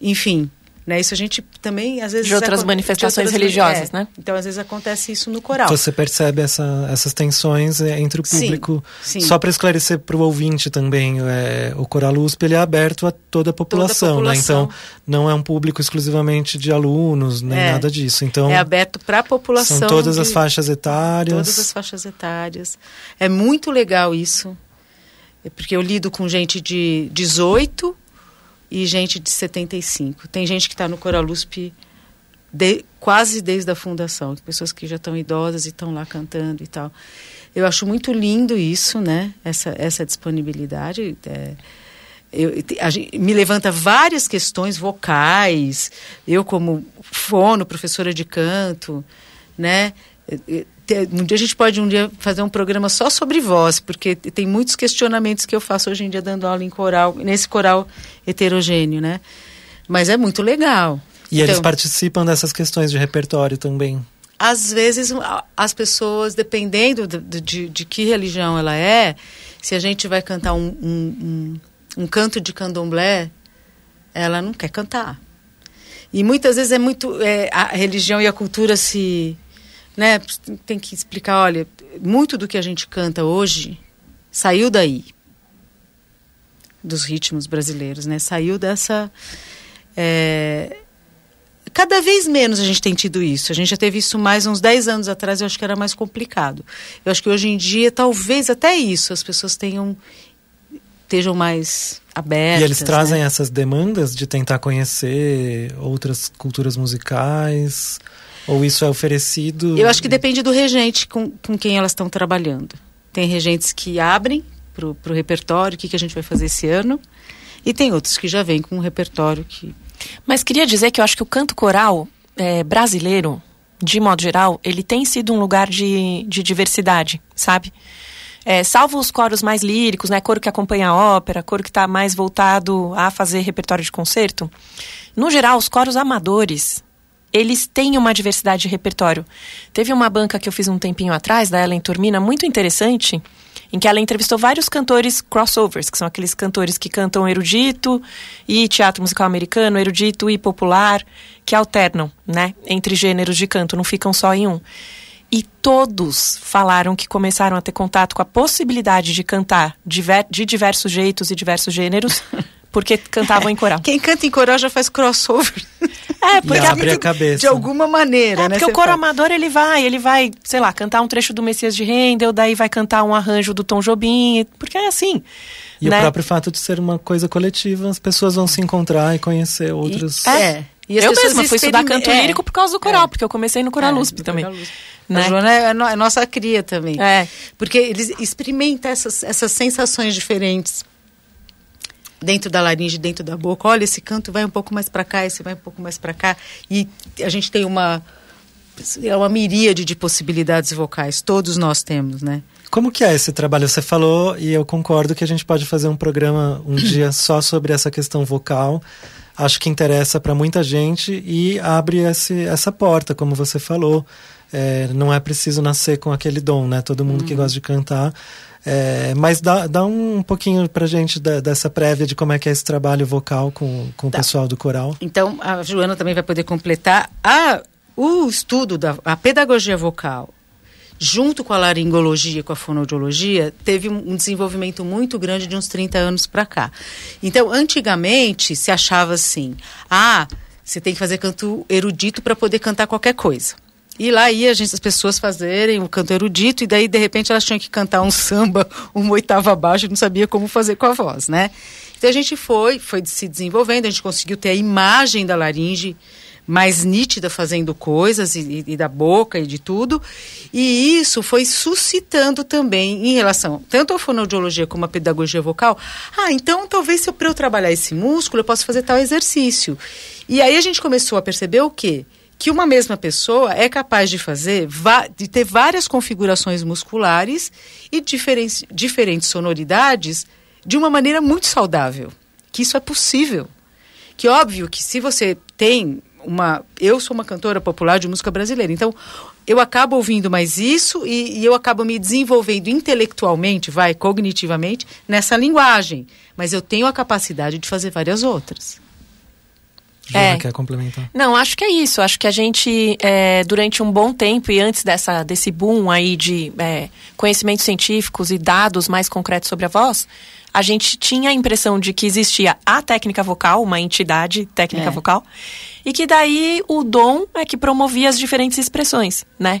enfim, né? Isso a gente também, às vezes... De outras manifestações de outras, religiosas, é. né? Então, às vezes acontece isso no coral. Você percebe essa, essas tensões é, entre o público. Sim, sim. Só para esclarecer para o ouvinte também, é, o Coral USP ele é aberto a toda a população, toda a população. né? Então, não é um público exclusivamente de alunos, nem É. nada disso. Então, É aberto para a população. são todas as de- faixas etárias. Todas as faixas etárias. É muito legal isso. É Porque eu lido com gente de 18 e gente de 75. Tem gente que está no Coral USP de- quase desde a fundação. Pessoas que já estão idosas e estão lá cantando e tal. Eu acho muito lindo isso, né? Essa, essa disponibilidade. é, eu, gente- me levanta várias questões vocais. Eu, como fono, professora de canto, né? Um dia a gente pode um dia fazer um programa só sobre voz, porque te- tem muitos questionamentos que eu faço hoje em dia dando aula em coral, nesse coral heterogêneo, né? Mas é muito legal. E eles Então, participam dessas questões de repertório também. às vezes as pessoas, dependendo do- do- de, de que religião ela é, se a gente vai cantar um, um, um- um canto de candomblé, ela não quer cantar. E muitas vezes é muito. é, a religião e a cultura se. Né, tem que explicar, olha, muito do que a gente canta hoje saiu daí. Dos ritmos brasileiros, né? Saiu dessa. é, cada vez menos a gente tem tido isso. A gente já teve isso mais uns 10 anos atrás, eu acho que era mais complicado. Eu acho que hoje em dia, talvez até isso, as pessoas tenham estejam mais abertas. E eles trazem né? essas demandas de tentar conhecer outras culturas musicais? Ou isso é oferecido? Eu acho que depende do regente com, com quem elas estão trabalhando. Tem regentes que abrem para o repertório, o que, que a gente vai fazer esse ano. E tem outros que já vêm com um repertório que. Mas queria dizer que eu acho que o canto coral é, brasileiro, de modo geral, ele tem sido um lugar de, de diversidade, sabe? É, salvo os coros mais líricos, né? Coro que acompanha a ópera, coro que está mais voltado a fazer repertório de concerto. No geral, os coros amadores, eles têm uma diversidade de repertório. Teve uma banca que eu fiz um tempinho atrás, da Ellen Turmina, muito interessante, em que ela entrevistou vários cantores crossovers, que são aqueles cantores que cantam erudito e teatro musical americano, erudito e popular, que alternam, né, entre gêneros de canto, não ficam só em um. E todos falaram que começaram a ter contato com a possibilidade de cantar de diversos jeitos e diversos gêneros, [LAUGHS] porque cantavam em coral. Quem canta em coral já faz crossover. É, E porque abre a cabeça. De alguma maneira, É, né? porque o coro fala- amador ele vai, ele vai, sei lá, cantar um trecho do Messias de Handel, daí vai cantar um arranjo do Tom Jobim, porque é assim. E né? o próprio fato de ser uma coisa coletiva, as pessoas vão se encontrar e conhecer outros. É. E as eu mesma fui estudar canto é. lírico por causa do coral, É. porque eu comecei no Coral É, também. Coral. Né? A Joana é a nossa cria também. É. Porque eles experimentam essas, essas sensações diferentes dentro da laringe, dentro da boca. Olha, esse canto vai um pouco mais para cá, esse vai um pouco mais para cá. E a gente tem uma é uma miríade de possibilidades vocais. Todos nós temos, né? Como que é esse trabalho? Você falou, e eu concordo que a gente pode fazer um programa um [CLEARS THROAT] dia só sobre essa questão vocal. Acho que interessa para muita gente e abre esse, essa porta, como você falou. É, não é preciso nascer com aquele dom, né? Todo mundo que gosta de cantar. É, mas dá, dá um pouquinho pra gente da- dessa prévia de como é que é esse trabalho vocal com, com o pessoal do coral. Então, a Joana também vai poder completar. A, o estudo da a pedagogia vocal, junto com a laringologia, com a fonoaudiologia, teve um, um desenvolvimento muito grande de uns 30 anos para cá. Então, antigamente, se achava assim: ah, você tem que fazer canto erudito para poder cantar qualquer coisa. E lá ia gente, as pessoas fazerem o canto erudito, e daí, de repente, elas tinham que cantar um [LAUGHS] samba, uma oitava abaixo, não sabia como fazer com a voz, né? Então a gente foi, foi se desenvolvendo, a gente conseguiu ter a imagem da laringe mais nítida fazendo coisas e, e- da boca e de tudo. E isso foi suscitando também em relação tanto à fonoaudiologia como à pedagogia vocal. Ah, então talvez se eu, para eu trabalhar esse músculo eu possa fazer tal exercício. E aí a gente começou a perceber o quê? Que uma mesma pessoa é capaz de fazer, de ter várias configurações musculares e diferentes, sonoridades de uma maneira muito saudável. Que isso é possível. Que óbvio que se você tem uma. Eu sou uma cantora popular de música brasileira, então eu acabo ouvindo mais isso e, e, eu acabo me desenvolvendo intelectualmente, vai, cognitivamente, nessa linguagem. Mas eu tenho a capacidade de fazer várias outras. Juna, é. quer complementar? Não, acho que é isso. Acho que a gente, é, durante um bom tempo e antes dessa, desse boom aí de é, conhecimentos científicos e dados mais concretos sobre a voz, a gente tinha a impressão de que existia a técnica vocal, uma entidade técnica é. vocal, e que daí o dom é que promovia as diferentes expressões, né?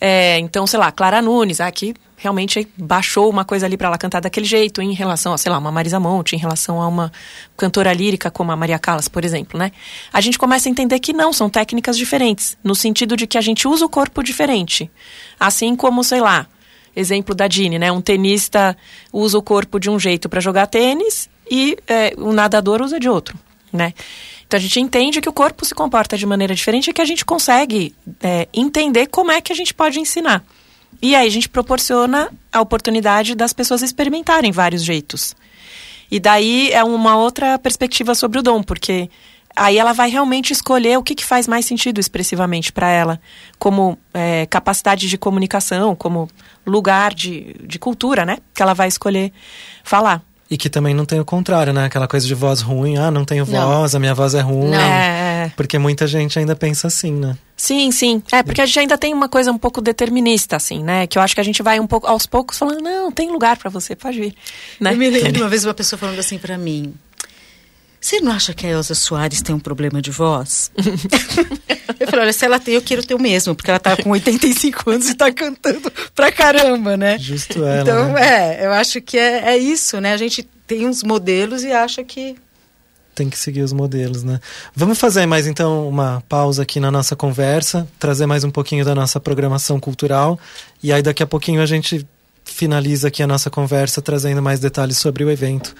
É, então, sei lá, Clara Nunes, aqui ah, realmente baixou uma coisa ali para ela cantar daquele jeito em relação a, sei lá, uma Marisa Monte, em relação a uma cantora lírica como a Maria Callas, por exemplo, né? A gente começa a entender que não, são técnicas diferentes, no sentido de que a gente usa o corpo diferente. Assim como, sei lá, exemplo da Dini, né? Um tenista usa o corpo de um jeito para jogar tênis e é, o nadador usa de outro, né? Então a gente entende que o corpo se comporta de maneira diferente e que a gente consegue é, entender como é que a gente pode ensinar. E aí a gente proporciona a oportunidade das pessoas experimentarem vários jeitos. E daí é uma outra perspectiva sobre o dom, porque aí ela vai realmente escolher o que, que faz mais sentido expressivamente para ela, como é, capacidade de comunicação, como lugar de, de cultura, né? Que ela vai escolher falar. E que também não tem o contrário, né? Aquela coisa de voz ruim, ah, não tenho não. voz, a minha voz é ruim. Não. É, é. Porque muita gente ainda pensa assim, né? Sim, sim. É, porque a gente ainda tem uma coisa um pouco determinista, assim, né? Que eu acho que a gente vai um pouco, aos poucos, falando, não, tem lugar para você, pode vir. Né? Eu me lembro de uma vez uma pessoa falando assim para mim, você não acha que a Elza Soares tem um problema de voz? [LAUGHS] eu falei, olha, se ela tem, eu quero ter o mesmo, porque ela tá com 85 anos e tá cantando pra caramba, né? Justo ela. Então, né? é, eu acho que é, é isso, né? A gente tem uns modelos e acha que tem que seguir os modelos, né? Vamos fazer mais então uma pausa aqui na nossa conversa, trazer mais um pouquinho da nossa programação cultural e aí daqui a pouquinho a gente finaliza aqui a nossa conversa trazendo mais detalhes sobre o evento.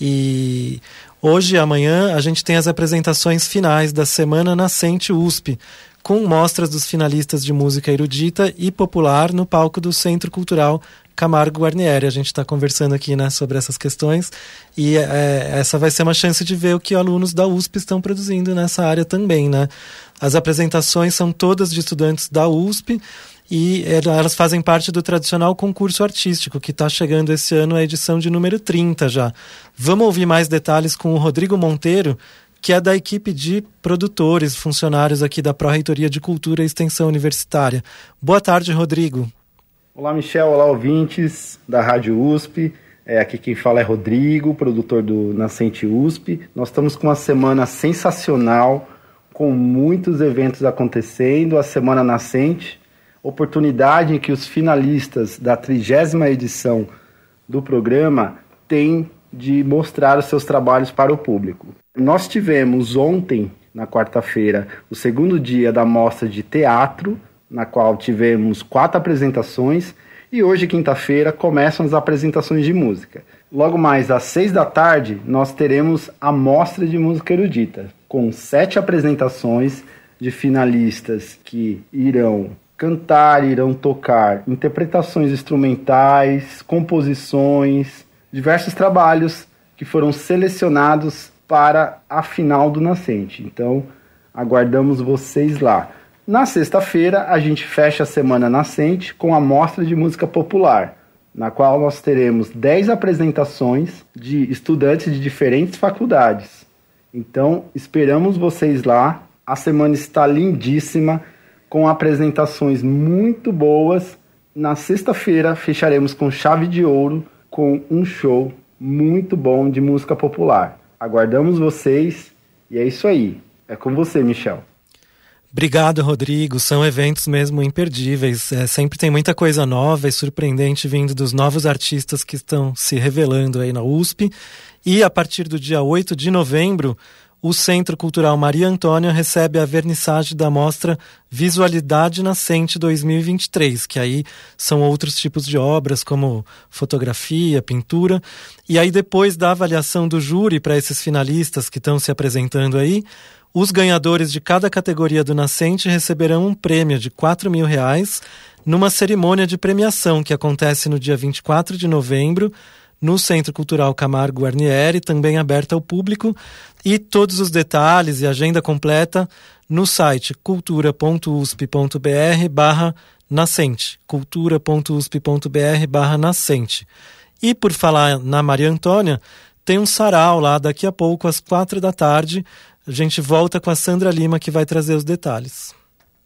E hoje e amanhã a gente tem as apresentações finais da Semana Nascente USP, com mostras dos finalistas de música erudita e popular no palco do Centro Cultural Camargo Guarnieri. A gente está conversando aqui né, sobre essas questões e é, essa vai ser uma chance de ver o que alunos da USP estão produzindo nessa área também. Né? As apresentações são todas de estudantes da USP e elas fazem parte do tradicional concurso artístico, que está chegando esse ano a edição de número 30 já. Vamos ouvir mais detalhes com o Rodrigo Monteiro, que é da equipe de produtores, funcionários aqui da Pró-Reitoria de Cultura e Extensão Universitária. Boa tarde, Rodrigo. Olá, Michel. Olá, ouvintes da Rádio USP. É, aqui quem fala é Rodrigo, produtor do Nascente USP. Nós estamos com uma semana sensacional, com muitos eventos acontecendo. A Semana Nascente, oportunidade em que os finalistas da trigésima edição do programa têm de mostrar os seus trabalhos para o público. Nós tivemos ontem, na quarta-feira, o segundo dia da mostra de teatro, na qual tivemos quatro apresentações, e hoje, quinta-feira, começam as apresentações de música. Logo mais às seis da tarde, nós teremos a mostra de música erudita, com sete apresentações de finalistas que irão cantar, irão tocar interpretações instrumentais, composições, diversos trabalhos que foram selecionados para a final do Nascente. Então, aguardamos vocês lá. Na sexta-feira, a gente fecha a semana nascente com a mostra de música popular, na qual nós teremos 10 apresentações de estudantes de diferentes faculdades. Então, esperamos vocês lá. A semana está lindíssima com apresentações muito boas. Na sexta-feira fecharemos com chave de ouro com um show muito bom de música popular. Aguardamos vocês e é isso aí. É com você, Michel. Obrigado, Rodrigo. São eventos mesmo imperdíveis. É, sempre tem muita coisa nova e surpreendente vindo dos novos artistas que estão se revelando aí na USP. E a partir do dia 8 de novembro, o Centro Cultural Maria Antônia recebe a vernissagem da mostra Visualidade Nascente 2023, que aí são outros tipos de obras, como fotografia, pintura. E aí, depois da avaliação do júri para esses finalistas que estão se apresentando aí, Os ganhadores de cada categoria do Nascente receberão um prêmio de 4 mil reais numa cerimônia de premiação que acontece no dia 24 de novembro no Centro Cultural Camargo Guarnieri, também aberta ao público, e todos os detalhes e agenda completa no site cultura.usp.br barra nascente, cultura.usp.br barra nascente. E por falar na Maria Antônia, tem um sarau lá daqui a pouco, às quatro da tarde. A gente volta com a Sandra Lima, que vai trazer os detalhes.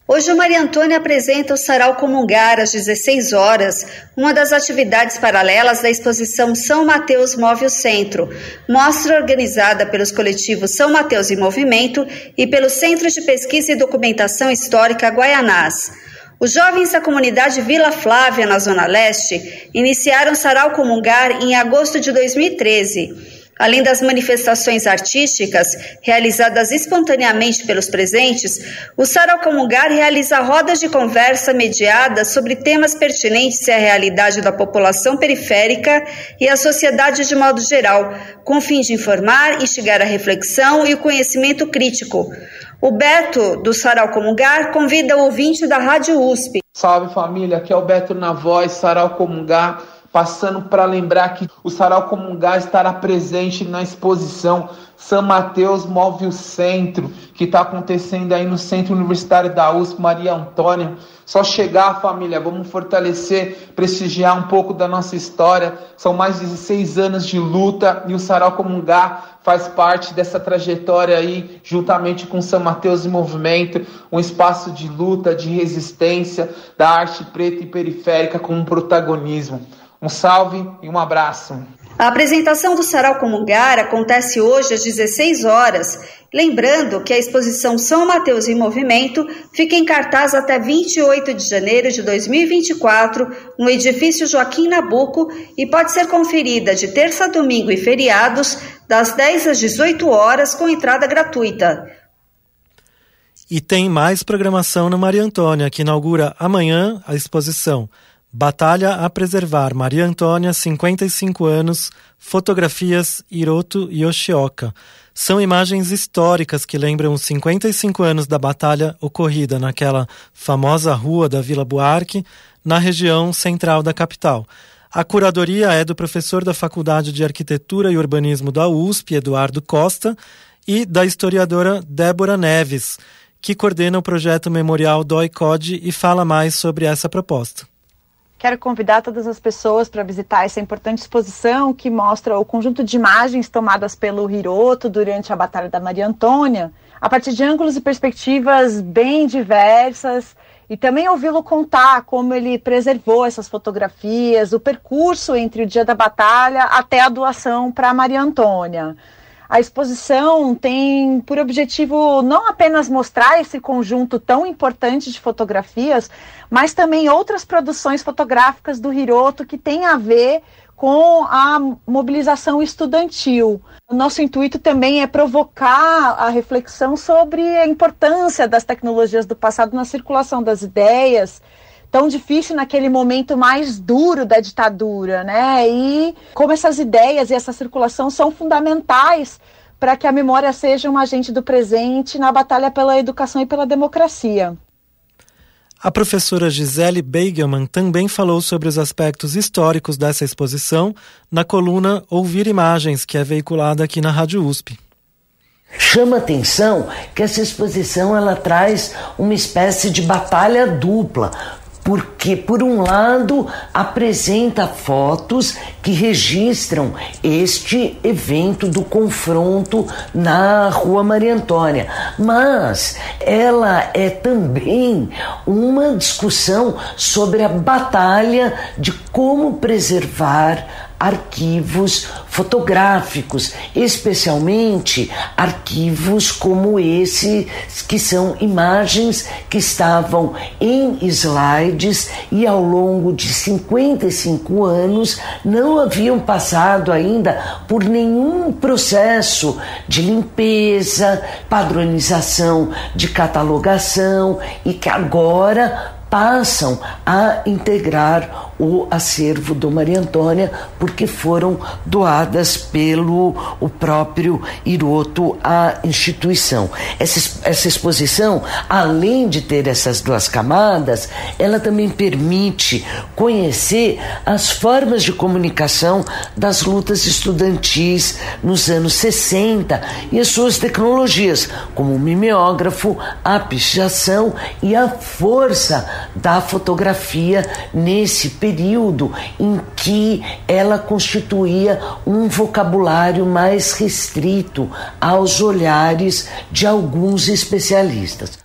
Hoje o Maria Antônia apresenta o Sarau Comungar às 16 horas, uma das atividades paralelas da exposição São Mateus Move o Centro, mostra organizada pelos coletivos São Mateus em Movimento e pelo Centro de Pesquisa e Documentação Histórica Guaianás. Os jovens da comunidade Vila Flávia, na Zona Leste, iniciaram Sarau Comungar em agosto de 2013. Além das manifestações artísticas realizadas espontaneamente pelos presentes, o Sarau Comungar realiza rodas de conversa mediadas sobre temas pertinentes à realidade da população periférica e à sociedade de modo geral, com o fim de informar, instigar a reflexão e o conhecimento crítico. O Beto, do Sarau Comungar, convida o ouvinte da Rádio USP. Salve família, aqui é o Beto na voz, Sarau Comungar passando para lembrar que o Sarau Comungar estará presente na exposição São Mateus Move o Centro, que está acontecendo aí no Centro Universitário da USP, Maria Antônia. Só chegar, família, vamos fortalecer, prestigiar um pouco da nossa história. São mais de 16 anos de luta e o Sarau Comungar faz parte dessa trajetória aí, juntamente com São Mateus em Movimento, um espaço de luta, de resistência da arte preta e periférica com um protagonismo. Um salve e um abraço. A apresentação do Sarau Comungar acontece hoje às 16 horas. Lembrando que a exposição São Mateus em Movimento fica em cartaz até 28 de janeiro de 2024 no edifício Joaquim Nabuco e pode ser conferida de terça a domingo e feriados, das 10 às 18 horas, com entrada gratuita. E tem mais programação no Maria Antônia, que inaugura amanhã a exposição Batalha a preservar Maria Antônia, 55 anos, fotografias Hiroto Yoshioka. São imagens históricas que lembram os 55 anos da batalha ocorrida naquela famosa rua da Vila Buarque, na região central da capital. A curadoria é do professor da Faculdade de Arquitetura e Urbanismo da USP, Eduardo Costa, e da historiadora Débora Neves, que coordena o projeto Memorial Doi Code e fala mais sobre essa proposta. Quero convidar todas as pessoas para visitar essa importante exposição que mostra o conjunto de imagens tomadas pelo Hiroto durante a Batalha da Maria Antônia, a partir de ângulos e perspectivas bem diversas, e também ouvi-lo contar como ele preservou essas fotografias, o percurso entre o dia da batalha até a doação para Maria Antônia. A exposição tem por objetivo não apenas mostrar esse conjunto tão importante de fotografias, mas também outras produções fotográficas do Hiroto que têm a ver com a mobilização estudantil. O nosso intuito também é provocar a reflexão sobre a importância das tecnologias do passado na circulação das ideias, tão difícil naquele momento mais duro da ditadura, né? E como essas ideias e essa circulação são fundamentais para que a memória seja um agente do presente na batalha pela educação e pela democracia. A professora Gisele Beigelman também falou sobre os aspectos históricos dessa exposição na coluna Ouvir Imagens, que é veiculada aqui na Rádio USP. Chama atenção que essa exposição ela traz uma espécie de batalha dupla, porque, por um lado, apresenta fotos que registram este evento do confronto na Rua Maria Antônia, mas ela é também uma discussão sobre a batalha de como preservar arquivos fotográficos, especialmente arquivos como esse, que são imagens que estavam em slides e ao longo de 55 anos não haviam passado ainda por nenhum processo de limpeza, padronização, de catalogação e que agora passam a integrar o acervo do Maria Antônia, porque foram doadas pelo o próprio Hiroto à instituição. Essa, essa exposição, além de ter essas duas camadas, ela também permite conhecer as formas de comunicação das lutas estudantis nos anos 60 e as suas tecnologias, como o mimeógrafo, a pichação e a força da fotografia nesse período em que ela constituía um vocabulário mais restrito aos olhares de alguns especialistas.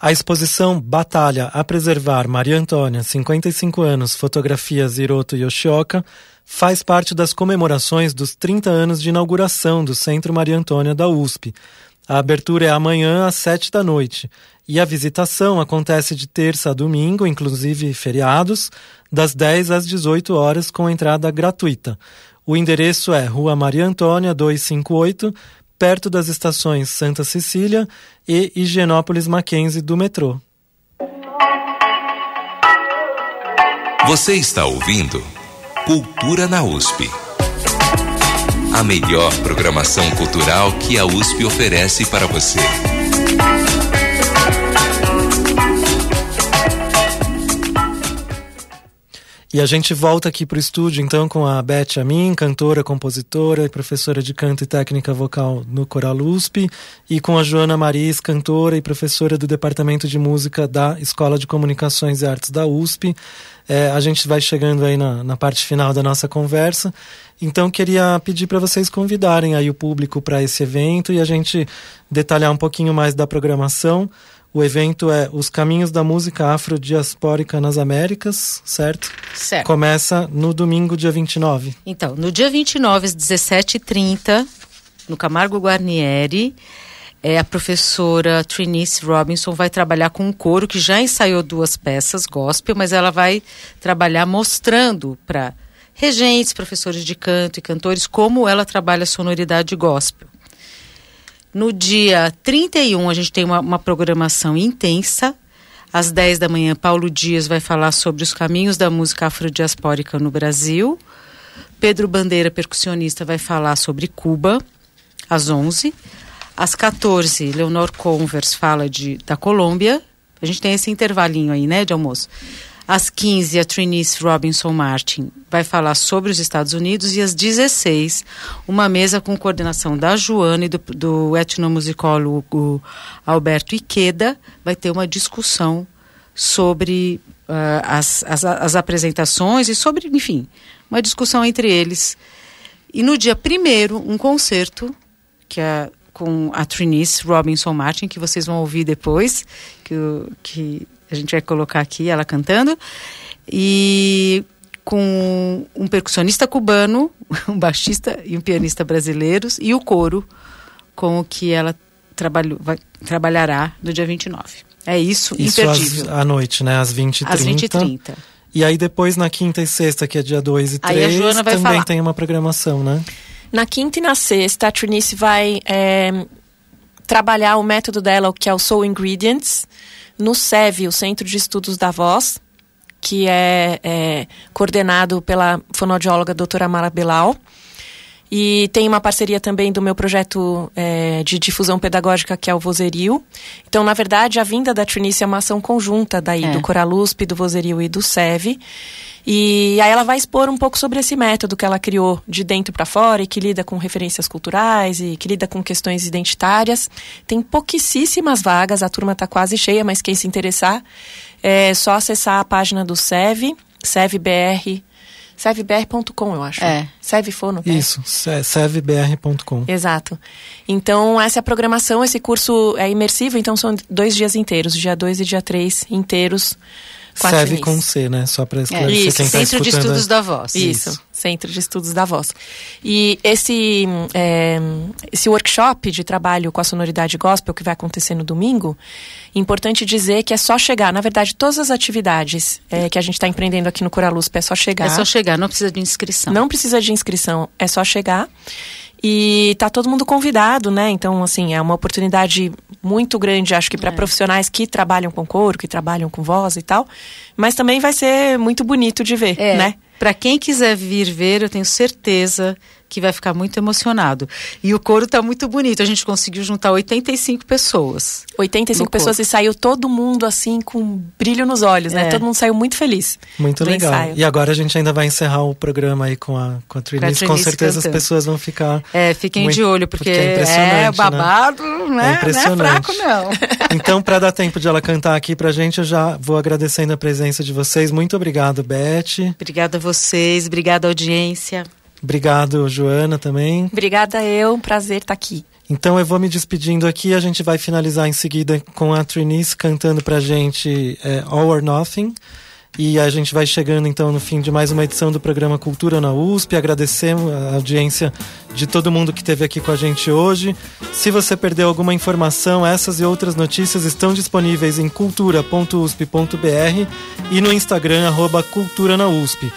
A exposição Batalha a Preservar Maria Antônia, 55 anos, fotografias Hiroto Yoshioka, faz parte das comemorações dos 30 anos de inauguração do Centro Maria Antônia da USP. A abertura é amanhã às 7 da noite e a visitação acontece de terça a domingo, inclusive feriados, das 10 às 18 horas com entrada gratuita. O endereço é Rua Maria Antônia 258, perto das estações Santa Cecília e Higienópolis Mackenzie do metrô. Você está ouvindo Cultura na USP. A melhor programação cultural que a USP oferece para você. E a gente volta aqui para o estúdio então com a Beth Amin, cantora, compositora e professora de canto e técnica vocal no Coral USP, e com a Joana Maris, cantora e professora do Departamento de Música da Escola de Comunicações e Artes da USP. É, a gente vai chegando aí na, na parte final da nossa conversa, então queria pedir para vocês convidarem aí o público para esse evento e a gente detalhar um pouquinho mais da programação. O evento é Os Caminhos da Música Afrodiaspórica nas Américas, certo? Certo. Começa no domingo, dia 29. Então, no dia 29, às 17h30, no Camargo Guarnieri, é, a professora Trinice Robinson vai trabalhar com um coro que já ensaiou duas peças gospel, mas ela vai trabalhar mostrando para regentes, professores de canto e cantores como ela trabalha a sonoridade gospel. No dia 31, a gente tem uma, uma, programação intensa. Às 10 da manhã, Paulo Dias vai falar sobre os caminhos da música afrodiaspórica no Brasil. Pedro Bandeira, percussionista, vai falar sobre Cuba, às 11. Às 14, Leonor Convers fala de, da Colômbia. A gente tem esse intervalinho aí, né, de almoço. Às 15, a Trinice Robinson Martin vai falar sobre os Estados Unidos. E às 16, uma mesa com coordenação da Joana e do, do etnomusicólogo Alberto Iqueda vai ter uma discussão sobre uh, as, as, as apresentações e sobre, enfim, uma discussão entre eles. E no dia primeiro, um concerto que é com a Trinice Robinson Martin, que vocês vão ouvir depois, que, que a gente vai colocar aqui ela cantando. E com um percussionista cubano, [LAUGHS] um baixista e um pianista brasileiros e o coro com o que ela trabalhou, vai, trabalhará no dia 29. É isso, isso imperdível. Às, à noite, né? Às 20h30. Às 20h30. E aí depois na quinta e sexta, que é dia 2 e 3, também falar. tem uma programação, né? Na quinta e na sexta, a Trinice vai é, trabalhar o método dela, que é o Soul Ingredients, no SEV, o Centro de Estudos da Voz, que é, é coordenado pela fonoaudióloga doutora Mara Belal. E tem uma parceria também do meu projeto é, de difusão pedagógica, que é o Vozerio. Então, na verdade, a vinda da Trinice é uma ação conjunta daí, é. do Coralusp, do Vozerio e do SEV. E aí ela vai expor um pouco sobre esse método que ela criou de dentro para fora e que lida com referências culturais e que lida com questões identitárias. Tem pouquíssimas vagas, a turma está quase cheia, mas quem se interessar é só acessar a página do SEV, SEVBR, sevbr.com, eu acho. É. Sevfono. Isso, sevbr.com. Exato. Então, essa é a programação, esse curso é imersivo, então são dois dias inteiros, dia 2 e dia 3 inteiros. Serve com C, né? Só para esclarecer é. Isso, quem Centro tá de Estudos da Voz. Isso. Isso, Centro de Estudos da Voz. E esse, é, esse workshop de trabalho com a sonoridade gospel que vai acontecer no domingo, importante dizer que é só chegar. Na verdade, todas as atividades é, que a gente está empreendendo aqui no Coralusp é só chegar. É só chegar, não precisa de inscrição. Não precisa de inscrição, é só chegar. E tá todo mundo convidado, né? Então, assim, é uma oportunidade muito grande, acho que para É. profissionais que trabalham com coro, que trabalham com voz e tal. Mas também vai ser muito bonito de ver, É, né? Para quem quiser vir ver, eu tenho certeza que vai ficar muito emocionado. E o coro tá muito bonito. A gente conseguiu juntar 85 pessoas. 85 no pessoas coro. e saiu todo mundo assim com brilho nos olhos, né? É. Todo mundo saiu muito feliz. Muito legal. ensaio. E agora a gente ainda vai encerrar o programa aí com a, com a Trinice. Com certeza as cantando. pessoas vão ficar. É, fiquem muito- de olho, porque, é impressionante. é né? babado, né? É impressionante. Não é fraco, não. [LAUGHS] Então, para dar tempo de ela cantar aqui pra gente, eu já vou agradecendo a presença de vocês. Muito obrigado, Beth. Obrigada a vocês, obrigada audiência. Obrigado, Joana, também. Obrigada eu, um prazer estar aqui. Então eu vou me despedindo aqui. A gente vai finalizar em seguida com a Trinice cantando pra gente é, All or Nothing. E a gente vai chegando então no fim de mais uma edição do programa Cultura na USP. Agradecemos a audiência de todo mundo que esteve aqui com a gente hoje. Se você perdeu alguma informação, essas e outras notícias estão disponíveis em cultura.usp.br e no Instagram, arroba Cultura na USP.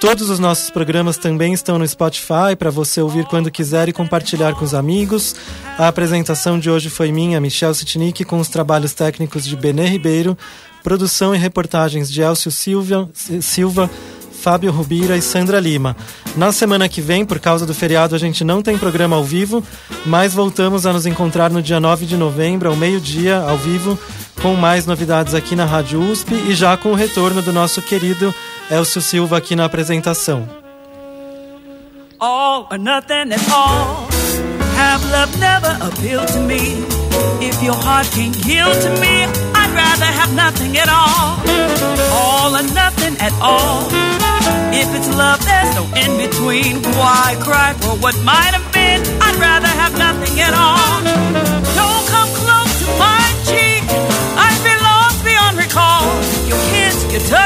Todos os nossos programas também estão no Spotify para você ouvir quando quiser e compartilhar com os amigos. A apresentação de hoje foi minha, Michel Sitnik, com os trabalhos técnicos de Benê Ribeiro, produção e reportagens de Elcio Silva, Silva Fábio Rubira e Sandra Lima. Na semana que vem, por causa do feriado, a gente não tem programa ao vivo, mas voltamos a nos encontrar no dia 9 de novembro, ao meio-dia, ao vivo, com mais novidades aqui na Rádio USP e já com o retorno do nosso querido Elcio Silva aqui na apresentação. all or nothing at all. Have love never appealed to me? If your heart can't yield to me, I'd rather have nothing at all. All or nothing at all. If it's love, there's no in between. Why cry for what might have been? I'd rather have nothing at all. Don't come close to my cheek. I'd be lost beyond recall. Your kiss, your touch,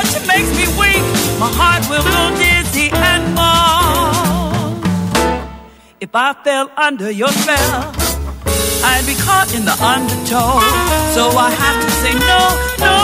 My heart will go dizzy and fall. If I fell under your spell, I'd be caught in the undertow. So I have to say no, no,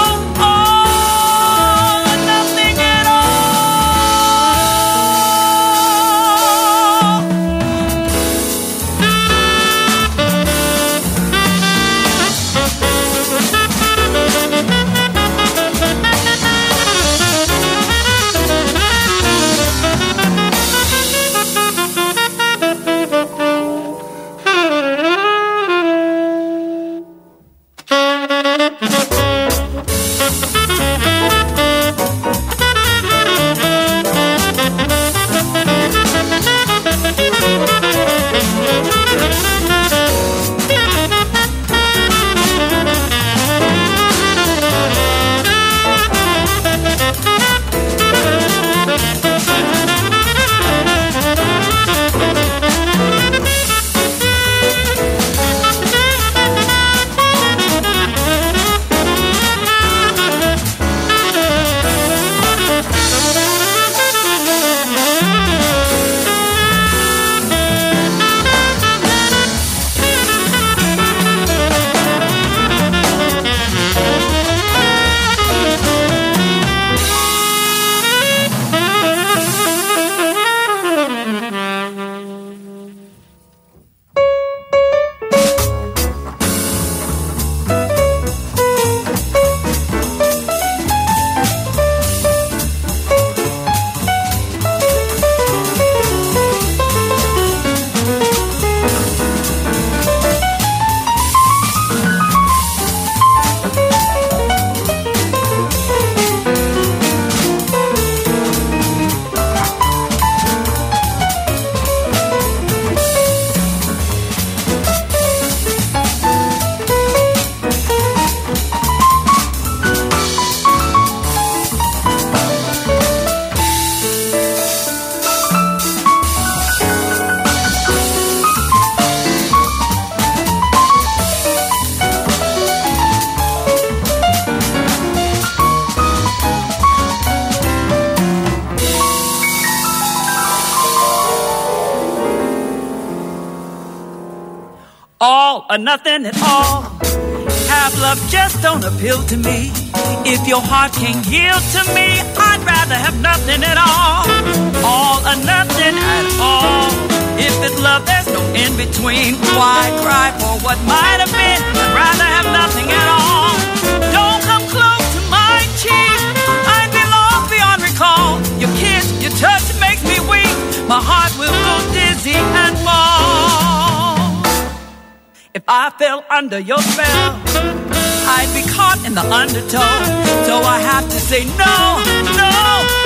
nothing at all. Have love just don't appeal to me. If your heart can't yield to me, I'd rather have nothing at all. All or nothing at all. If it's love, there's no in between. Why cry for what might have been? I'd rather have nothing at all. Don't come close to my cheek. I'd be lost beyond recall. Your kiss, your touch makes me weak. My heart will go dizzy and fall. I fell under your spell, I'd be caught in the undertow. So I have to say no, no,